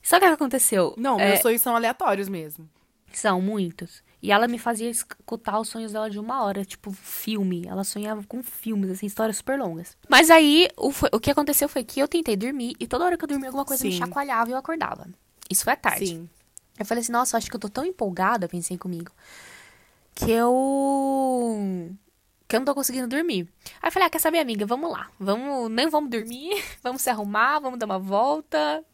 Sabe o que aconteceu? Não, É, meus sonhos são aleatórios mesmo. São muitos. E ela me fazia escutar os sonhos dela de uma hora, tipo filme. Ela sonhava com filmes, assim, histórias super longas. Mas aí, o, foi- o que aconteceu foi que eu tentei dormir e toda hora que eu dormia, alguma coisa me Sim. chacoalhava e eu acordava. Isso foi à tarde. Sim. Eu falei assim, nossa, acho que eu tô tão empolgada, pensei comigo, que eu. que eu não tô conseguindo dormir. Aí eu falei, ah, quer saber, amiga? Vamos lá. Vamos, nem vamos dormir, vamos se arrumar, vamos dar uma volta.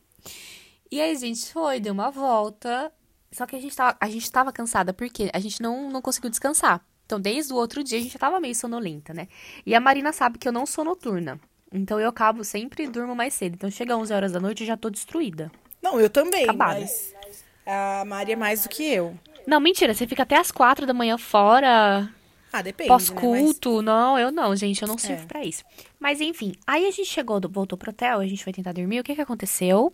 E aí a gente foi, deu uma volta. Só que a gente tava, a gente tava cansada, porque a gente não, não conseguiu descansar. Então, desde o outro dia, a gente já tava meio sonolenta, né? E a Marina sabe que eu não sou noturna. Então, eu acabo sempre durmo mais cedo. Então, chega 11 horas da noite, eu já tô destruída. Não, eu também, Acabada. mas a Mari é mais do que eu. Não, mentira, você fica até as quatro da manhã fora, Ah, depende, né? Mas pós-culto. Não, eu não, gente, eu não sirvo É. pra isso. Mas enfim, aí a gente chegou, voltou pro hotel, a gente foi tentar dormir. O que que aconteceu?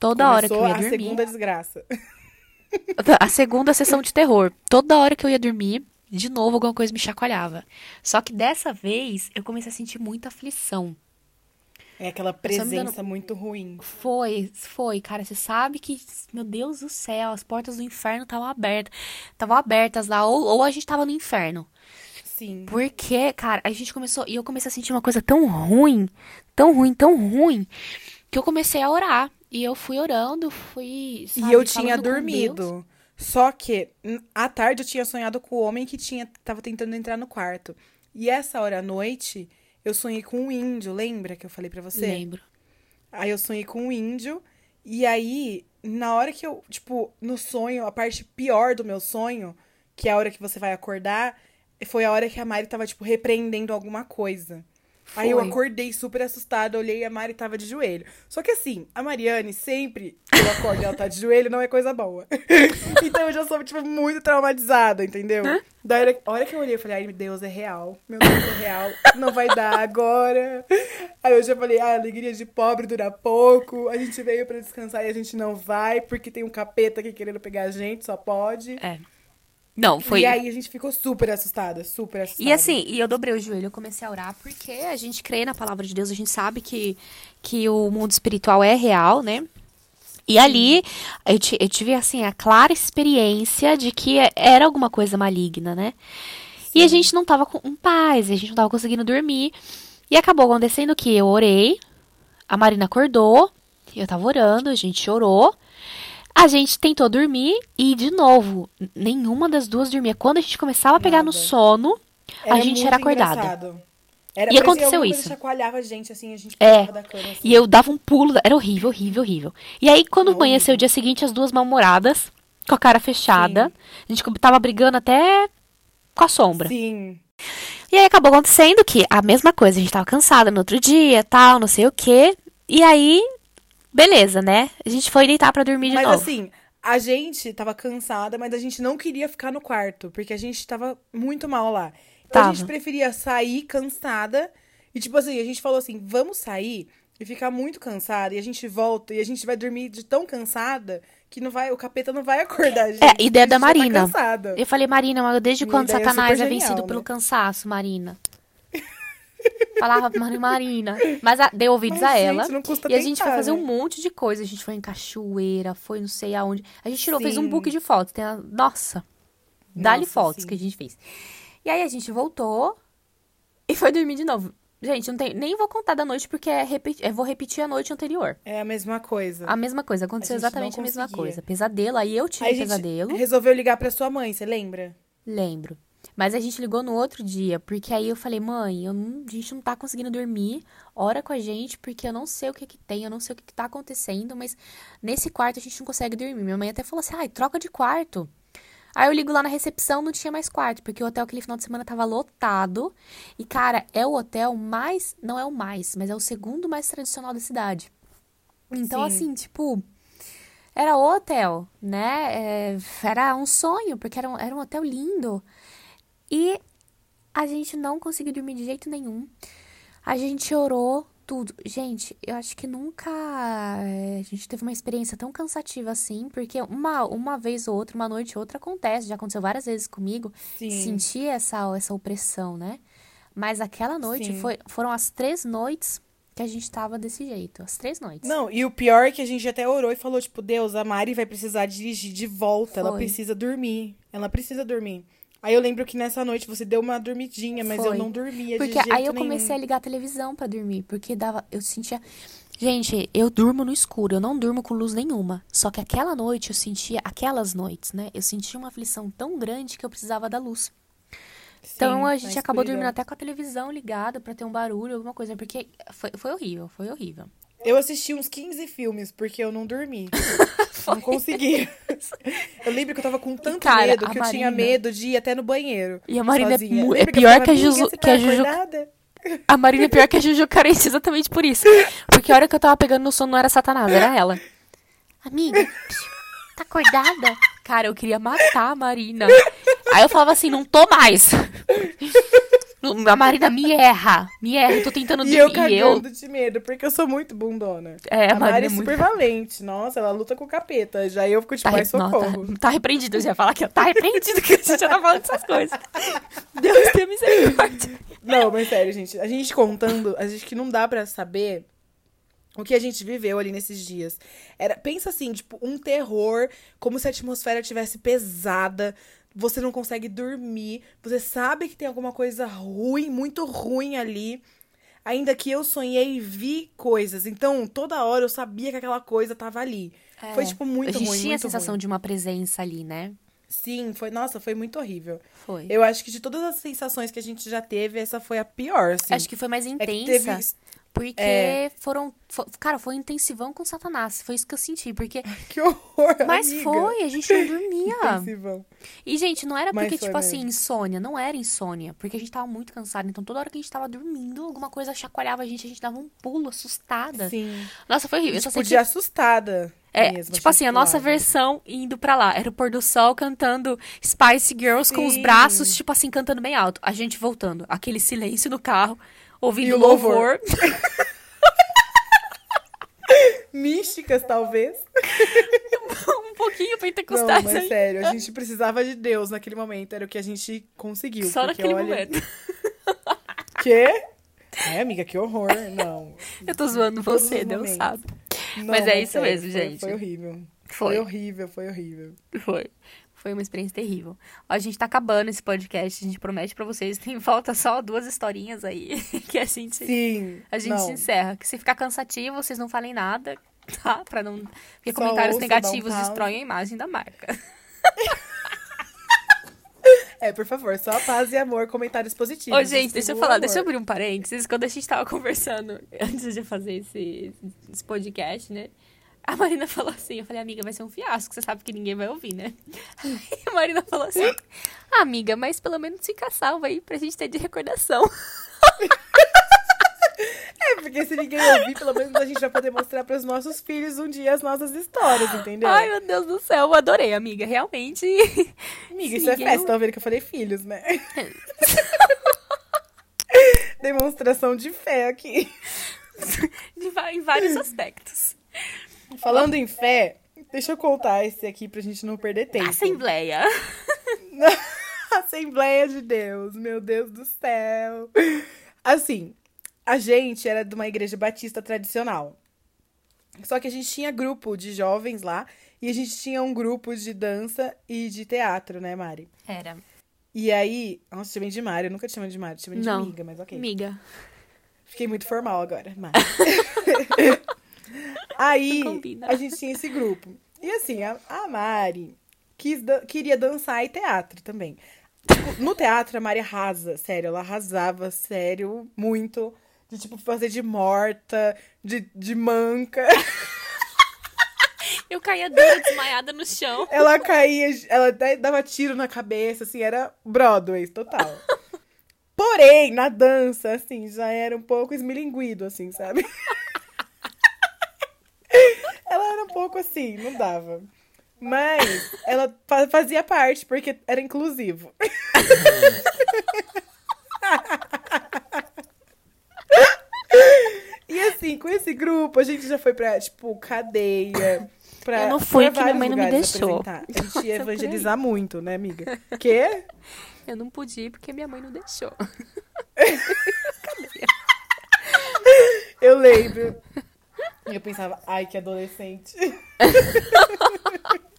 Toda hora que eu começou ia a dormir. segunda desgraça. A segunda sessão de terror. Toda hora que eu ia dormir, de novo alguma coisa me chacoalhava. Só que dessa vez eu comecei a sentir muita aflição. É aquela presença dando- muito ruim. Foi, foi, cara. Você sabe que, meu Deus do céu, as portas do inferno estavam abertas. Estavam abertas lá, ou, ou a gente tava no inferno. Sim. Porque, cara, a gente começou. E eu comecei a sentir uma coisa tão ruim, tão ruim, tão ruim, que eu comecei a orar. E eu fui orando, fui. E sabe, eu tinha dormido. Só que, n- à tarde, eu tinha sonhado com o homem que tinha, tava tentando entrar no quarto. E essa hora à noite, eu sonhei com um índio, lembra que eu falei pra você? Lembro. Aí eu sonhei com um índio. E aí, na hora que eu, tipo, no sonho, a parte pior do meu sonho, que é a hora que você vai acordar, foi a hora que a Mari tava, tipo, repreendendo alguma coisa. Aí eu Foi. acordei super assustada, olhei e a Mari tava de joelho. Só que assim, a Mariane, sempre que eu acordo e ela tá de joelho, não é coisa boa. então eu já sou, tipo, muito traumatizada, entendeu? Da hora, a hora que eu olhei, eu falei, ai, meu Deus, é real. Meu Deus, é real. Não vai dar agora. Aí eu já falei, ah, alegria de pobre dura pouco. A gente veio pra descansar e a gente não vai, porque tem um capeta aqui querendo pegar a gente, só pode. É. Não, foi. E aí a gente ficou super assustada, super assustada. E assim, e eu dobrei o joelho, eu comecei a orar, porque a gente crê na palavra de Deus, a gente sabe que, que o mundo espiritual é real, né? E ali eu, eu tive assim a clara experiência de que era alguma coisa maligna, né? E a gente não tava com paz, a gente não tava conseguindo dormir. E acabou acontecendo que eu orei, a Marina acordou, eu tava orando, a gente orou. A gente tentou dormir e, de novo, nenhuma das duas dormia. Quando a gente começava a pegar no Nada. sono, a gente era acordada. engraçado. Era, E aconteceu isso. chacoalhava a gente, assim, a gente É. da cama, assim. E eu dava um pulo, era horrível, horrível, horrível. E aí, quando Não, amanheceu o dia seguinte, as duas mal-humoradas, com a cara fechada, a gente tava brigando até com a sombra. Sim. E aí acabou acontecendo que a mesma coisa, a gente tava cansada no outro dia, tal, não sei o quê. E aí, beleza, né? A gente foi deitar pra dormir de Mas novo. assim, a gente tava cansada, mas a gente não queria ficar no quarto, porque a gente tava muito mal lá. Então a Tava. gente preferia sair cansada. E tipo assim, a gente falou assim, vamos sair e ficar muito cansada. E a gente volta e a gente vai dormir de tão cansada que não vai, o capeta não vai acordar a gente. É, ideia da a já Marina. Tá. Eu falei, Marina, mas desde Minha quando é Satanás é vencido genial, pelo né? cansaço, Marina? Falava pra Mari- Marina. Mas a, deu ouvidos Mas, a gente, ela. não custa e a gente foi tentar, fazer né? um monte de coisa. A gente foi em cachoeira, foi não sei aonde. A gente tirou, fez um Sim. book de fotos. Tem a- Nossa, dá-lhe fotos sim. que a gente fez. E aí a gente voltou e foi dormir de novo. Gente, não tem, nem vou contar da noite porque é repeti- eu vou repetir a noite anterior. É a mesma coisa. A mesma coisa, aconteceu A gente exatamente a mesma coisa. Pesadelo, aí eu tive Aí gente pesadelo. resolveu ligar pra sua mãe, você lembra? Lembro. Mas a gente ligou no outro dia, porque aí eu falei, mãe, eu não- a gente não tá conseguindo dormir, ora com a gente, porque eu não sei o que que tem, eu não sei o que que tá acontecendo, mas nesse quarto a gente não consegue dormir. Minha mãe até falou assim, ai, troca de quarto. Aí eu ligo lá na recepção, não tinha mais quarto, porque o hotel aquele final de semana tava lotado. E, cara, é o hotel mais, não é o mais, mas é o segundo mais tradicional da cidade. Então, Sim. assim, tipo, era o hotel, né? É, era um sonho, porque era um, era um hotel lindo. E a gente não conseguiu dormir de jeito nenhum. A gente orou tudo. Gente, eu acho que nunca é, a gente teve uma experiência tão cansativa assim, porque uma, uma vez ou outra, uma noite ou outra acontece, já aconteceu várias vezes comigo, Sim. sentir essa, essa opressão, né? Mas aquela noite Sim. foi, foram as três noites que a gente tava desse jeito. As três noites. Não, e o pior é que a gente até orou e falou, tipo, Deus, a Mari vai precisar dirigir de volta, ela Foi. precisa dormir. Ela precisa dormir. Aí eu lembro que nessa noite você deu uma dormidinha, mas eu Foi. não dormia de Porque jeito aí eu nenhum. comecei a ligar a televisão pra dormir, porque dava, eu sentia Gente, eu durmo no escuro, eu não durmo com luz nenhuma. Só que aquela noite eu sentia, aquelas noites, né? Eu sentia uma aflição tão grande que eu precisava da luz. Então Sim, a na gente acabou escuridão. dormindo até com a televisão ligada pra ter um barulho, alguma coisa, porque foi, foi horrível, foi horrível. Eu assisti uns 15 filmes porque eu não dormi. não conseguia. Eu lembro que eu tava com tanto cara, medo que eu tinha medo de ir até no banheiro. E a Marina é sozinha. é eu pior falava, que a "Amiga, Juju- que a tá Juju- acordada?" A Marina é pior que a Juju carente exatamente por isso. Porque a hora que eu tava pegando no sono não era Satanás, era ela. Amiga, tá acordada? Cara, eu queria matar a Marina. Aí eu falava assim, não tô mais. A Marina me erra, me erra, eu tô tentando dormir. eu E eu, cagando de medo, porque eu sou muito bundona. É, a a Marina Mari é é muito- super valente. Nossa, ela luta com o capeta. Já eu fico tipo, Tá, ai, re- não, socorro. tá, tá repreendido, eu já ia falar que tá repreendido que a gente já tá falando dessas coisas. Deus tenha misericórdia. Não, mas sério, gente. A gente contando, a gente que não dá pra saber o que a gente viveu ali nesses dias. Era, pensa assim, tipo, um terror, como se a atmosfera tivesse pesada. Você não consegue dormir. Você sabe que tem alguma coisa ruim, muito ruim ali. Ainda que eu sonhei e vi coisas. Então, toda hora eu sabia que aquela coisa tava ali. Foi, tipo, muito É. A gente ruim. tinha a sensação ruim. de uma presença ali, né? Sim, foi. Nossa, foi muito horrível. Foi. Eu acho que de todas as sensações que a gente já teve, essa foi a pior, assim. Acho que foi mais É intensa. que teve. Porque É. foram. fo- cara, foi um intensivão com Satanás. Foi isso que eu senti. Porque. Que horror! Mas amiga. foi, a gente não dormia. Intensivão. E, gente, não era Mas porque, tipo assim, insônia. Não era insônia. Porque a gente tava muito cansado. Então, toda hora que a gente tava dormindo, alguma coisa chacoalhava a gente, a gente dava um pulo, assustada. Sim. Nossa, foi horrível. Eu só tipo, sei de que. assustada. É, mesmo, tipo assim, a nossa versão indo pra lá. Era o pôr do sol cantando Spice Girls com os Sim. braços, tipo assim, cantando bem alto. A gente voltando. Aquele silêncio no carro, ouvindo louvor. louvor. Místicas, talvez. um pouquinho Não, pentecostais mas aí. sério, a gente precisava de Deus naquele momento. Era o que a gente conseguiu. Só naquele olha... momento. Quê? É, amiga, que horror. Não. Eu tô zoando Todos você, Deus momentos. sabe. Não, Mas é isso sério, mesmo, foi- gente. Foi horrível. Foi. Foi horrível, foi horrível. Foi. Foi uma experiência terrível. Ó, a gente tá acabando esse podcast. A gente promete pra vocês. Tem falta só duas historinhas aí. Que a gente, Sim. a gente não. se encerra. Que se ficar cansativo, vocês não falem nada. Tá? Pra não. Porque Só comentários um negativos pause. destroem a imagem da marca. É, por favor, só paz e amor, comentários positivos. Ô, gente, deixa eu falar, amor. deixa eu abrir um parênteses. Quando a gente tava conversando, antes de fazer esse, esse podcast, né? A Marina falou assim, eu falei, amiga, vai ser um fiasco, você sabe que ninguém vai ouvir, né? A Marina falou assim, ah, amiga, mas pelo menos fica salvo aí pra gente ter de recordação. É, porque se ninguém ouvir, pelo menos a gente vai poder mostrar pros nossos filhos um dia as nossas histórias, entendeu? Ai, meu Deus do céu, eu adorei, amiga, realmente. Amiga, isso é festa, tá vendo que eu falei filhos, né? Demonstração de fé aqui. de em vários aspectos. Falando em fé, deixa eu contar esse aqui pra gente não perder tempo. Assembleia. Assembleia de Deus, meu Deus do céu. Assim, a gente era de uma igreja batista tradicional. Só que a gente tinha grupo de jovens lá e a gente tinha um grupo de dança e de teatro, né, Mari? Era. E aí, nossa, chamei de Mari, eu nunca te chamei de Mari, te chamei de Não. amiga, mas ok. Amiga. Fiquei muito formal agora, Mari. aí, a gente tinha esse grupo. E assim, a, a Mari quis dan- queria dançar e teatro também. Tipo, No teatro, a Mari arrasa, sério, ela arrasava, sério, muito. De, tipo, fazer de morta, de, de manca. Eu caía dura, desmaiada no chão. Ela caía, ela até dava tiro na cabeça, assim, era Broadway, total. Porém, na dança, assim, já era um pouco esmilinguido, assim, sabe? Pouco assim, não dava. Mas ela fa- fazia parte, porque era inclusivo. E assim, com esse grupo, a gente já foi pra, tipo, cadeia. Pra, Eu não fui, que minha mãe não me deixou. apresentar. A gente ia aí. evangelizar muito, né, amiga? Quê? Eu não pude ir porque minha mãe não deixou. Eu lembro. Eu pensava, ai, que adolescente.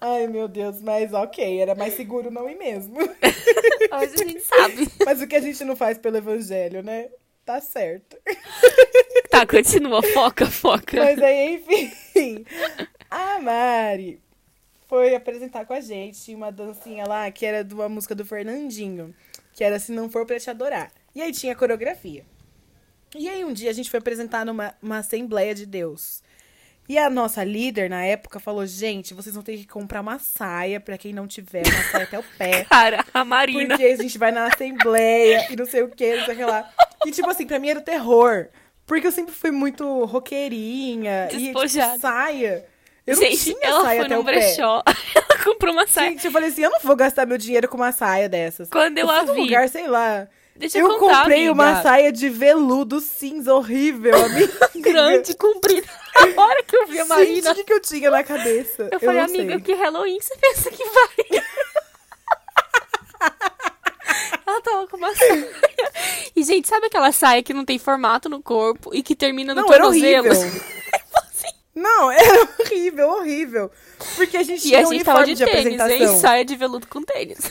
Ai, meu Deus, mas ok, era mais seguro não ir mesmo. Hoje a gente sabe. Mas o que a gente não faz pelo evangelho, né? Tá certo. Tá, continua. Foca, foca. Mas aí, enfim. A Mari foi apresentar com a gente uma dancinha lá que era de uma música do Fernandinho, que era Se Não For Pra Te Adorar. E aí tinha coreografia. E aí um dia a gente foi apresentar numa uma Assembleia de Deus. E a nossa líder, na época, falou: gente, vocês vão ter que comprar uma saia pra quem não tiver, uma saia até o pé. Cara, a Marina. Porque a gente vai na Assembleia e não sei o que, não sei o que lá. E, tipo assim, pra mim era o terror. Porque eu sempre fui muito roqueirinha. E, Despojada. tipo, saia. Eu gente, não tinha ela saia foi até num o pé. brechó. Ela comprou uma saia. Gente, eu falei assim, eu não vou gastar meu dinheiro com uma saia dessas. Quando eu a fui num vi. lugar, sei lá. Deixa eu, eu contar, comprei amiga. uma saia de veludo cinza horrível, amiga. grande, comprida. A hora que eu vi a Marina, o que, que eu tinha na cabeça? eu falei, não amiga, sei. que Halloween você pensa que vai? Ela tava com uma saia. E, gente, sabe aquela saia que não tem formato no corpo e que termina no Não, era tornozelo? horrível. Não, era horrível, horrível. Porque a gente E tinha a um gente tava uniforme de de, tênis, apresentação. hein? Saia de veludo com tênis.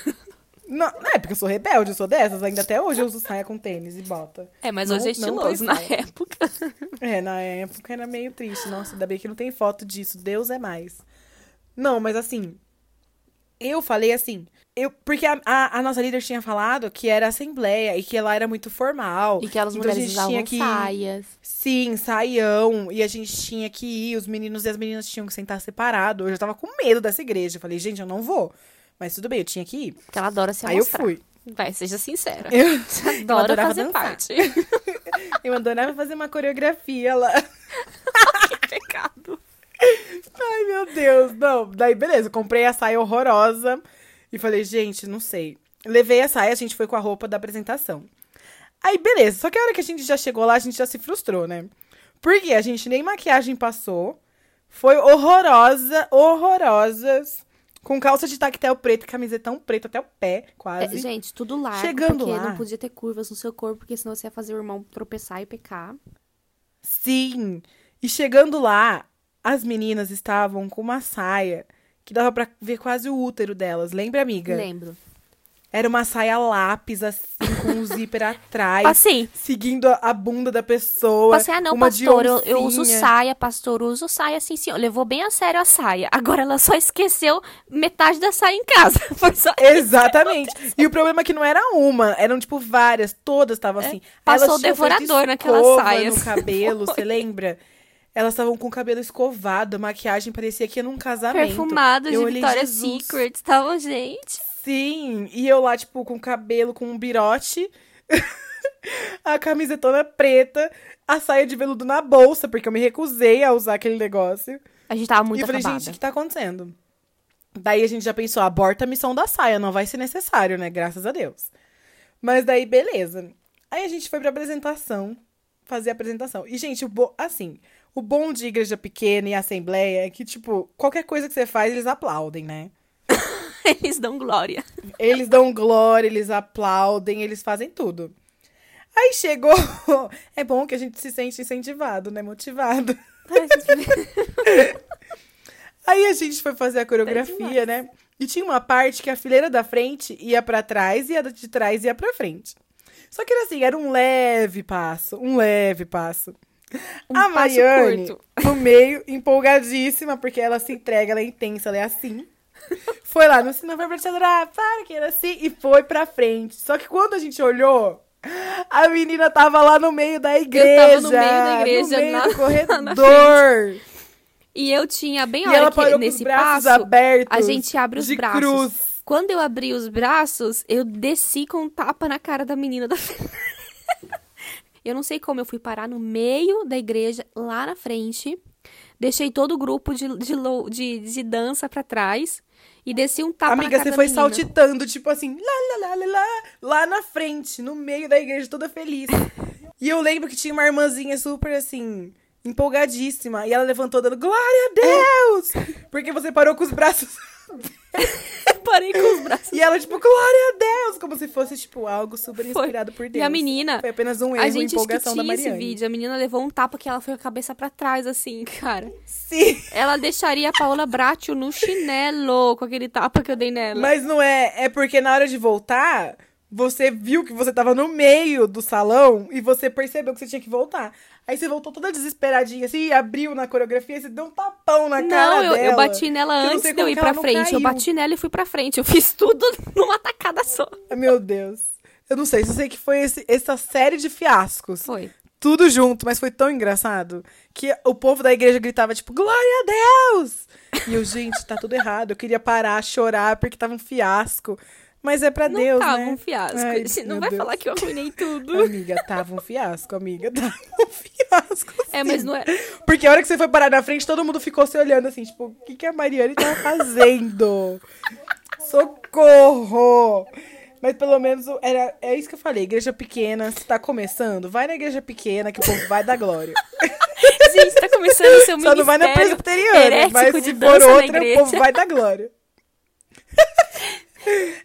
Não, não é porque eu sou rebelde, eu sou dessas. Ainda até hoje eu uso saia com tênis e bota. É, mas Não- hoje é estiloso. Na época. É, na época era meio triste. Nossa, ainda bem que não tem foto disso. Deus é mais. Não, mas assim. Eu falei assim. Eu, porque a, a, a nossa líder tinha falado que era assembleia e que ela era muito formal. E que elas Então mulheres usavam tinha que- saias. Sim, saião. E a gente tinha que ir, os meninos e as meninas tinham que sentar separado. Eu já tava com medo dessa igreja. Eu falei, gente, eu não vou. Mas tudo bem, eu tinha que ir. Porque ela adora se Aí eu fui. Vai, seja sincera. Eu, eu adora adorava fazer dançar. parte. eu adorava fazer uma coreografia lá. que pecado. Ai, meu Deus. Não, daí beleza, comprei a saia horrorosa e falei, gente, não sei. Levei a saia, a gente foi com a roupa da apresentação. Aí, beleza, só que a hora que a gente já chegou lá, a gente já se frustrou, né? Porque a gente nem maquiagem passou. Foi horrorosa, horrorosas. Com calça de tactel preto e camisetão preto até o pé, quase. É, gente, tudo largo, Chegando porque lá- não podia ter curvas no seu corpo, porque senão você ia fazer o irmão tropeçar e pecar. Sim. E chegando lá, as meninas estavam com uma saia que dava pra ver quase o útero delas. Lembra, amiga? Lembro. Era uma saia lápis, assim, com um zíper atrás. Assim, Seguindo a, a bunda da pessoa. Passei, ah, não, de pastor, eu, eu uso saia, pastor, eu uso saia, assim, sim. Levou bem a sério a saia. Agora ela só esqueceu metade da saia em casa. Foi só Exatamente. E o problema é que não era uma, eram tipo várias, todas estavam assim. É, passou o devorador naquelas escova saias. no cabelo, você lembra? Elas estavam com o cabelo escovado, a maquiagem parecia que ia num casamento. perfumada de Eu olhei, Victoria's Jesus. Secret. Tava, gente. Sim, e eu lá, tipo, com o cabelo, com um birote, a camisetona preta, a saia de veludo na bolsa, porque eu me recusei a usar aquele negócio. A gente tava e muito eu falei, acabada. gente, o que tá acontecendo? Daí a gente já pensou, aborta a missão da saia, não vai ser necessário, né? Graças a Deus. Mas daí, beleza. Aí a gente foi pra apresentação, fazer a apresentação. E, gente, o bo... assim, o bom de igreja pequena e assembleia é que, tipo, qualquer coisa que você faz, eles aplaudem, né? Eles dão glória. Eles dão glória, eles aplaudem, eles fazem tudo. Aí chegou. É bom que a gente se sente incentivado, né? Motivado. Aí a gente foi fazer a coreografia, né? E tinha uma parte que a fileira da frente ia pra trás e a de trás ia pra frente. Só que era assim, era um leve passo, um leve passo. Um a passo Maiane, curto. no meio, empolgadíssima, porque ela se entrega, ela é intensa, ela é assim. Foi lá, no se não foi pra te adorar, para que era assim, e foi pra frente. Só que quando a gente olhou, a menina tava lá no meio da igreja. no meio da igreja, no meio na- do corredor. E eu tinha bem a E hora ela que parou com nesse os braços passo, abertos. a gente abre os de braços. cruz. Quando eu abri os braços, eu desci com um tapa na cara da menina da Eu não sei como eu fui parar no meio da igreja, lá na frente. Deixei todo o grupo de, de, de, de dança pra trás. E desci um tapa na Amiga, você foi saltitando, tipo assim, lá, lá, lá, lá, lá, lá na frente, no meio da igreja, toda feliz. e eu lembro que tinha uma irmãzinha super assim, empolgadíssima. E ela levantou dando glória a Deus! Porque você parou com os braços. Parei com os braços. E ela, tipo, glória a Deus! Como se fosse, tipo, algo super Foi. inspirado por Deus. E a menina. Foi apenas um A erro, gente empolgação da tinha esse vídeo. A menina levou um tapa que ela foi a cabeça pra trás, assim, cara. Sim, Ela deixaria a Paola Bracho no chinelo com aquele tapa que eu dei nela. mas não é. É porque na hora de voltar, você viu que você tava no meio do salão e você percebeu que você tinha que voltar. Aí você voltou toda desesperadinha, assim, abriu na coreografia você deu um tapão na cara Não, eu, dela. eu bati nela Eu não antes de eu ir pra não frente. Eu caiu. bati nela e fui pra frente. Eu fiz tudo numa tacada só. Meu Deus. Eu não sei, só sei que foi esse- essa série de fiascos. Foi. Tudo junto, mas foi tão engraçado que o povo da igreja gritava, tipo, glória a Deus! E eu, gente, tá tudo errado. Eu queria parar, chorar, porque tava um fiasco. Mas é pra Não Deus, tava né? um fiasco. Ai, Você não vai Deus. falar que eu arruinei tudo. Amiga, tava um fiasco, amiga. Tava um fiasco. É, mas sim. não é. Porque a hora que você foi parar na frente, todo mundo ficou se olhando assim, tipo, o que, que a Mariane tava fazendo? Socorro! Mas pelo menos era, é isso que eu falei, igreja pequena, se tá começando, vai na igreja pequena que o povo vai dar glória. Gente, tá começando o seu Só não vai na ministério presbiteriana, mas se for outra, o povo vai dar glória.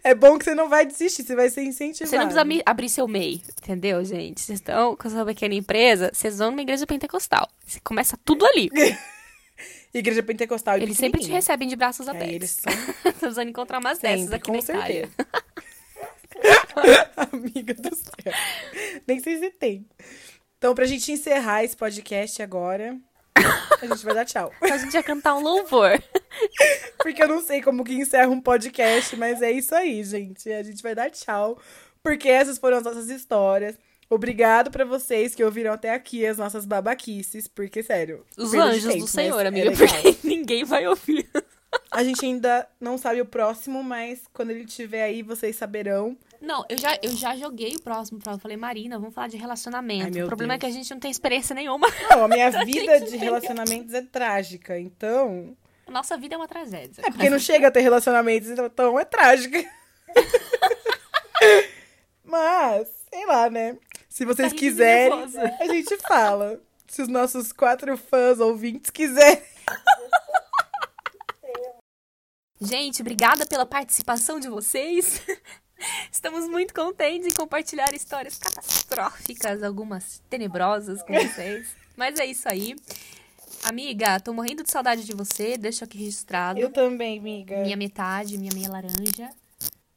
é bom que você não vai desistir, você vai ser incentivado. Você não precisa abrir seu MEI, entendeu, gente? Vocês estão com sua pequena empresa, vocês vão numa igreja pentecostal. Você começa tudo ali. Igreja pentecostal Eles sempre te recebem de braços É, abertos. eles são Tô precisando encontrar umas dessas sempre, aqui com na certeza. Amiga do céu. Nem sei se tem. Então, pra gente encerrar esse podcast agora, a gente vai dar tchau. A gente ia cantar um louvor. Porque eu não sei como que encerra um podcast, mas é isso aí, gente. A gente vai dar tchau. Porque essas foram as nossas histórias. Obrigado pra vocês que ouviram até aqui as nossas babaquices, porque, sério. Os anjos tempo, do Senhor, é amiga, legal. porque ninguém vai ouvir. A gente ainda não sabe o próximo, mas quando ele estiver aí, vocês saberão. Não, eu já, eu já joguei o próximo pra ela. Eu falei, Marina, vamos falar de relacionamento. Ai, o problema Deus. é que a gente não tem experiência nenhuma. Não, a minha vida de entender. relacionamentos é trágica, então. A nossa vida é uma tragédia. É porque não chega a ter relacionamentos, então é trágica. Mas, sei lá, né? Se vocês Tá quiserem, nervosa. a gente fala. Se os nossos quatro fãs ouvintes quiserem. Gente, obrigada pela participação de vocês. Estamos muito contentes em compartilhar histórias catastróficas, algumas tenebrosas com vocês. Mas é isso aí. Amiga, tô morrendo de saudade de você. Deixa aqui registrado. Eu também, amiga. Minha metade, minha meia laranja.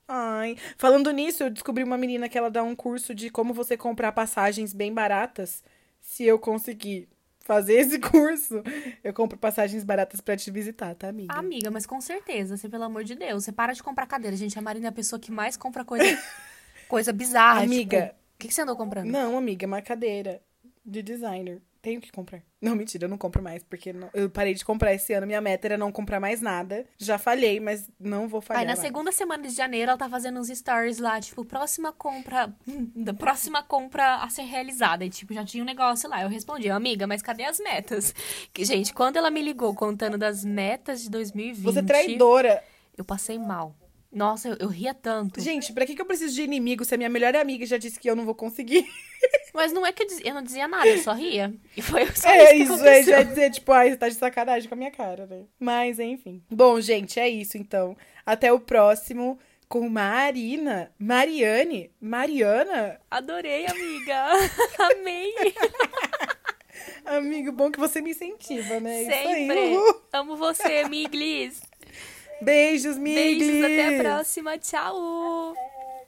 Ai, falando nisso, eu descobri uma menina que ela dá um curso de como você comprar passagens bem baratas. Se eu conseguir fazer esse curso, eu compro passagens baratas pra te visitar, tá, amiga? Amiga, mas com certeza, você, pelo amor de Deus, você para de comprar cadeira. Gente, a Marina é a pessoa que mais compra coisa, coisa bizarra. Amiga. tipo, o que, que você andou comprando? Não, amiga, é uma cadeira de designer. Tenho que comprar. Não, mentira, eu não compro mais, porque não- eu parei de comprar esse ano. Minha meta era não comprar mais nada. Já falhei, mas não vou falhar. Aí na mais. segunda semana de janeiro ela tá fazendo uns stories lá, tipo, próxima compra, hum, da próxima compra a ser realizada. E tipo, já tinha um negócio lá. Eu respondi, amiga, mas cadê as metas? Que, gente, quando ela me ligou contando das metas de 2020, Você é traidora. eu passei mal. Nossa, eu, eu ria tanto. Gente, pra que, que eu preciso de inimigo se a minha melhor amiga já disse que eu não vou conseguir? Mas não é que eu, diz- eu não dizia nada, eu só ria. E foi só é isso isso, que é, aconteceu. já é dizer, tipo, ai, você tá de sacanagem com a minha cara, né? Mas, enfim. Bom, gente, é isso, então. Até o próximo com Marina, Mariane, Mariana. Adorei, amiga. Amei. Amigo, bom que você me incentiva, né? Isso aí, Sempre. uhul. Amo você, Miglis. Beijos, Miglis. Beijos, até a próxima. Tchau.